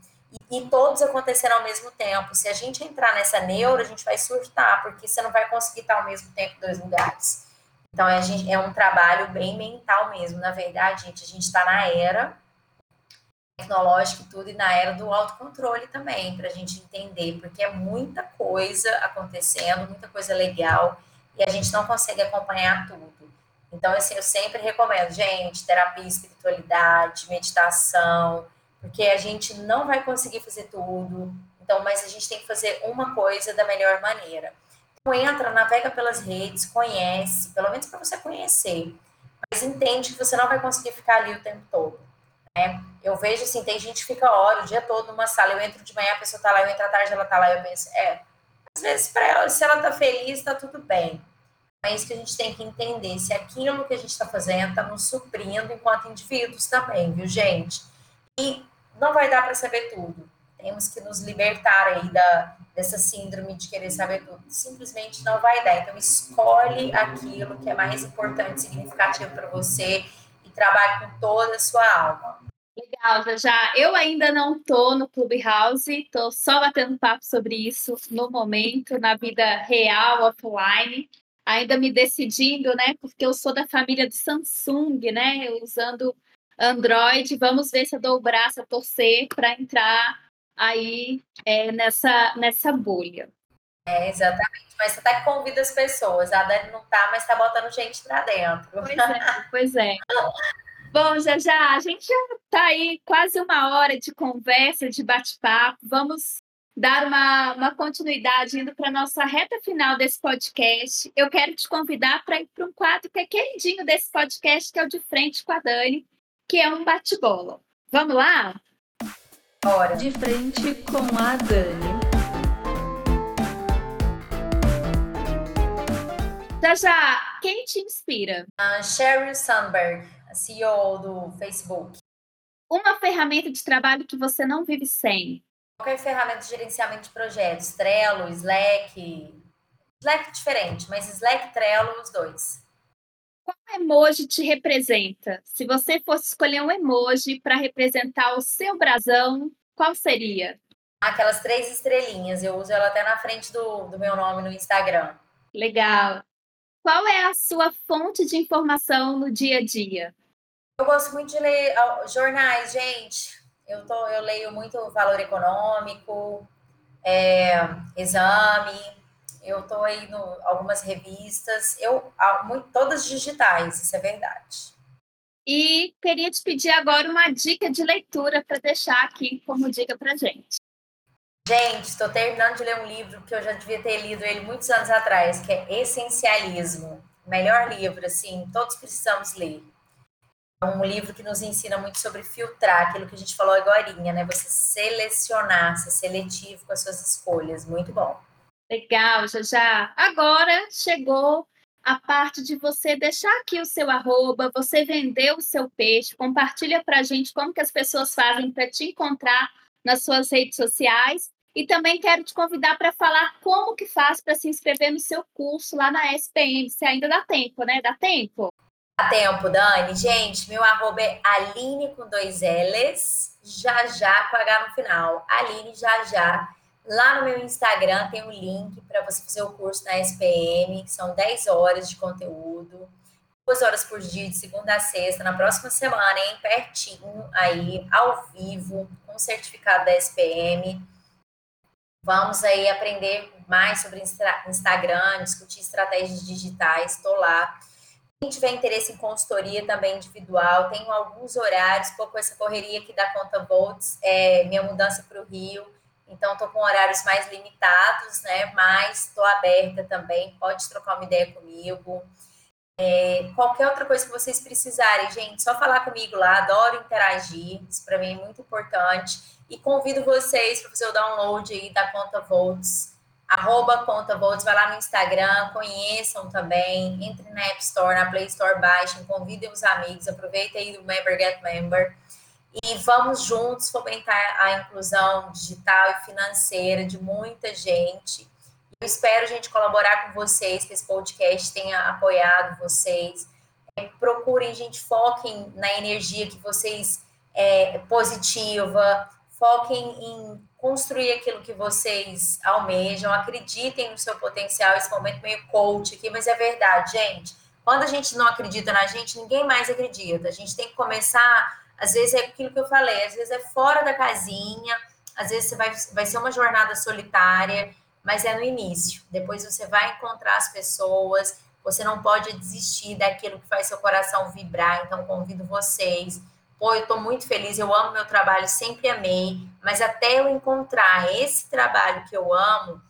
e, e, todos acontecendo ao mesmo tempo. Se a gente entrar nessa neura, a gente vai surtar, porque você não vai conseguir estar ao mesmo tempo em dois lugares. Então, é, gente, é um trabalho bem mental mesmo. Na verdade, gente, a gente está na era tecnológica e tudo, e na era do autocontrole também, para a gente entender, porque é muita coisa acontecendo, muita coisa legal e a gente não consegue acompanhar tudo. Então, assim, eu sempre recomendo, gente, terapia, espiritualidade, meditação, porque a gente não vai conseguir fazer tudo. Então, mas a gente tem que fazer uma coisa da melhor maneira. Então, entra, navega pelas redes, conhece, pelo menos para você conhecer. Mas entende que você não vai conseguir ficar ali o tempo todo. Né? Eu vejo assim, tem gente que fica hora, o dia todo numa sala, eu entro de manhã, a pessoa tá lá, eu entro à tarde, ela tá lá, eu penso, é, às vezes, para ela, se ela está feliz, está tudo bem. É isso que a gente tem que entender, se aquilo que a gente está fazendo está nos suprindo enquanto indivíduos também, viu, gente? E não vai dar para saber tudo. Temos que nos libertar aí da, dessa síndrome de querer saber tudo. Simplesmente não vai dar. Então, escolhe aquilo que é mais importante, significativo para você e trabalhe com toda a sua alma. Legal, já. Eu ainda não estou no Clubhouse, estou só batendo papo sobre isso no momento, na vida real, offline. Ainda me decidindo, né? Porque eu sou da família de Samsung, né? Usando Android. Vamos ver se eu dou o braço a torcer para entrar aí é, nessa, nessa bolha. É, exatamente. Mas você até tá convida as pessoas. A Dani não tá, mas tá botando gente para dentro. Pois é, pois é. Bom, já já, a gente já está aí quase uma hora de conversa, de bate-papo. Vamos dar uma, uma continuidade indo para a nossa reta final desse podcast. Eu quero te convidar para ir para um quadro que é queridinho desse podcast, que é o De Frente com a Dani, que é um bate-bola. Vamos lá? Bora. De Frente com a Dani. Já já, quem te inspira? Uh, Sheryl Sandberg a CEO do Facebook? Uma ferramenta de trabalho que você não vive sem. Qualquer ferramenta de gerenciamento de projetos, Trello, Slack. Slack é diferente, mas Slack, Trello, os dois. Qual emoji te representa? Se você fosse escolher um emoji para representar o seu brasão, qual seria? Aquelas três estrelinhas. Eu uso ela até na frente do, do meu nome no Instagram. Legal. Qual é a sua fonte de informação no dia a dia? Eu gosto muito de ler jornais, gente. Eu, tô, eu leio muito Valor Econômico, é, Exame, eu estou aí em algumas revistas, eu muito, todas digitais, isso é verdade. E queria te pedir agora uma dica de leitura para deixar aqui como dica para gente. Gente, estou terminando de ler um livro que eu já devia ter lido ele muitos anos atrás, que é Essencialismo. Melhor livro, assim, todos precisamos ler. É um livro que nos ensina muito sobre filtrar, aquilo que a gente falou agora, né? Você selecionar, ser seletivo com as suas escolhas. Muito bom. Legal, já já. Agora chegou a parte de você deixar aqui o seu arroba, você vender o seu peixe, compartilha para a gente como que as pessoas fazem para te encontrar nas suas redes sociais e também quero te convidar para falar como que faz para se inscrever no seu curso lá na SPM, se ainda dá tempo, né? Dá tempo? Tempo, Dani. Gente, meu arroba é Aline com dois L's, já já com H no final. Aline já já. Lá no meu Instagram tem um link para você fazer o curso na SPM, são 10 horas de conteúdo, duas horas por dia, de segunda a sexta, na próxima semana, hein? Pertinho, aí, ao vivo, com certificado da SPM. Vamos aí aprender mais sobre Instagram, discutir estratégias digitais, estou lá. Quem tiver interesse em consultoria também individual, tenho alguns horários, pouco essa correria aqui da conta Volts, é, minha mudança para o Rio, então estou com horários mais limitados, né? Mas estou aberta também, pode trocar uma ideia comigo. É, qualquer outra coisa que vocês precisarem, gente, só falar comigo lá, adoro interagir, isso para mim é muito importante. E convido vocês para fazer o download aí da conta Volts, arroba conta Volts, vai lá no Instagram, conheçam também, entre na App Store, na Play Store, baixem, convidem os amigos, aproveitem aí do Member Get Member e vamos juntos fomentar a inclusão digital e financeira de muita gente. Eu espero, gente, colaborar com vocês, que esse podcast tenha apoiado vocês. É, procurem, gente, foquem na energia que vocês é positiva, foquem em construir aquilo que vocês almejam, acreditem no seu potencial, esse momento meio coach aqui, mas é verdade, gente. Quando a gente não acredita na gente, ninguém mais acredita. A gente tem que começar às vezes é aquilo que eu falei, às vezes é fora da casinha, às vezes você vai, vai ser uma jornada solitária, mas é no início. Depois você vai encontrar as pessoas, você não pode desistir daquilo que faz seu coração vibrar. Então, convido vocês. Pô, eu estou muito feliz, eu amo meu trabalho, sempre amei, mas até eu encontrar esse trabalho que eu amo,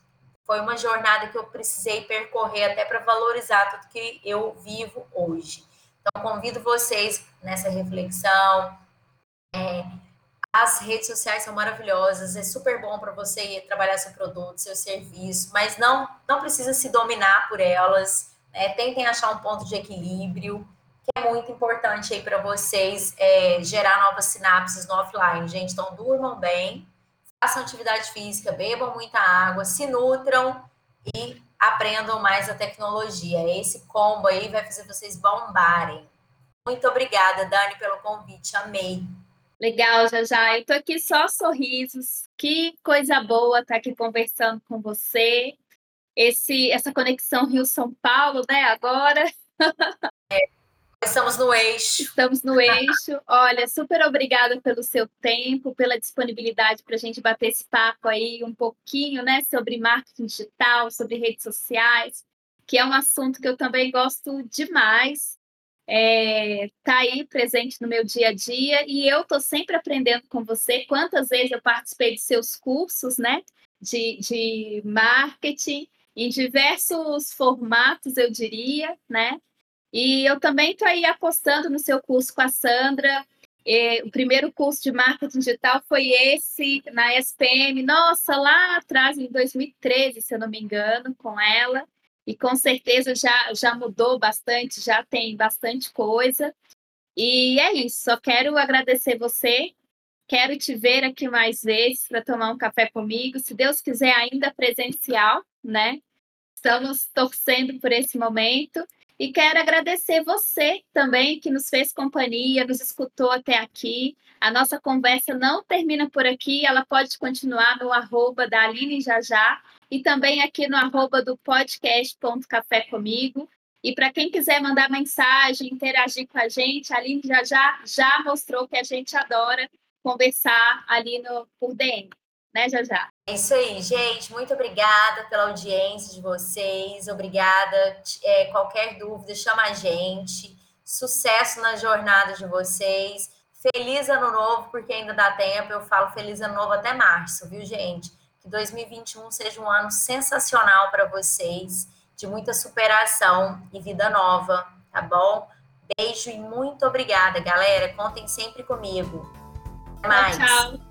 foi uma jornada que eu precisei percorrer até para valorizar tudo que eu vivo hoje. Então, convido vocês nessa reflexão, é, as redes sociais são maravilhosas, é super bom para você trabalhar seu produto, seu serviço, mas não, não precisa se dominar por elas. Né? Tentem achar um ponto de equilíbrio, que é muito importante aí para vocês é, gerar novas sinapses no offline, gente. Então, durmam bem, façam atividade física, bebam muita água, se nutram e aprendam mais a tecnologia. Esse combo aí vai fazer vocês bombarem. Muito obrigada, Dani, pelo convite. Amei. Legal, já. Eu tô aqui só sorrisos. Que coisa boa estar tá aqui conversando com você. Esse, essa conexão Rio-São Paulo, né? Agora. É, estamos no eixo. Estamos no eixo. Olha, super obrigada pelo seu tempo, pela disponibilidade para a gente bater esse papo aí um pouquinho, né? Sobre marketing digital, sobre redes sociais, que é um assunto que eu também gosto demais é, tá aí presente no meu dia a dia e eu tô sempre aprendendo com você. Quantas vezes eu participei de seus cursos, né? De, de marketing em diversos formatos, eu diria, né? E eu também tô aí apostando no seu curso com a Sandra. o primeiro curso de marketing digital foi esse na SPM, nossa, lá atrás, em 2013, se eu não me engano, com ela e com certeza já, já mudou bastante, já tem bastante coisa. E é isso, só quero agradecer você, quero te ver aqui mais vezes para tomar um café comigo, se Deus quiser, ainda presencial, né? Estamos torcendo por esse momento. E quero agradecer você também que nos fez companhia, nos escutou até aqui. A nossa conversa não termina por aqui, ela pode continuar no arroba da Aline Jajá e também aqui no arroba do podcast.café comigo. E para quem quiser mandar mensagem, interagir com a gente, a Aline já, já, já mostrou que a gente adora conversar ali no, por DM, né, já já. É isso aí, gente. Muito obrigada pela audiência de vocês. Obrigada. É, qualquer dúvida, chama a gente. Sucesso na jornada de vocês. Feliz ano novo, porque ainda dá tempo. Eu falo feliz ano novo até março, viu, gente? Que 2021 seja um ano sensacional para vocês, de muita superação e vida nova, tá bom? Beijo e muito obrigada, galera. Contem sempre comigo. Até mais. Tchau, tchau.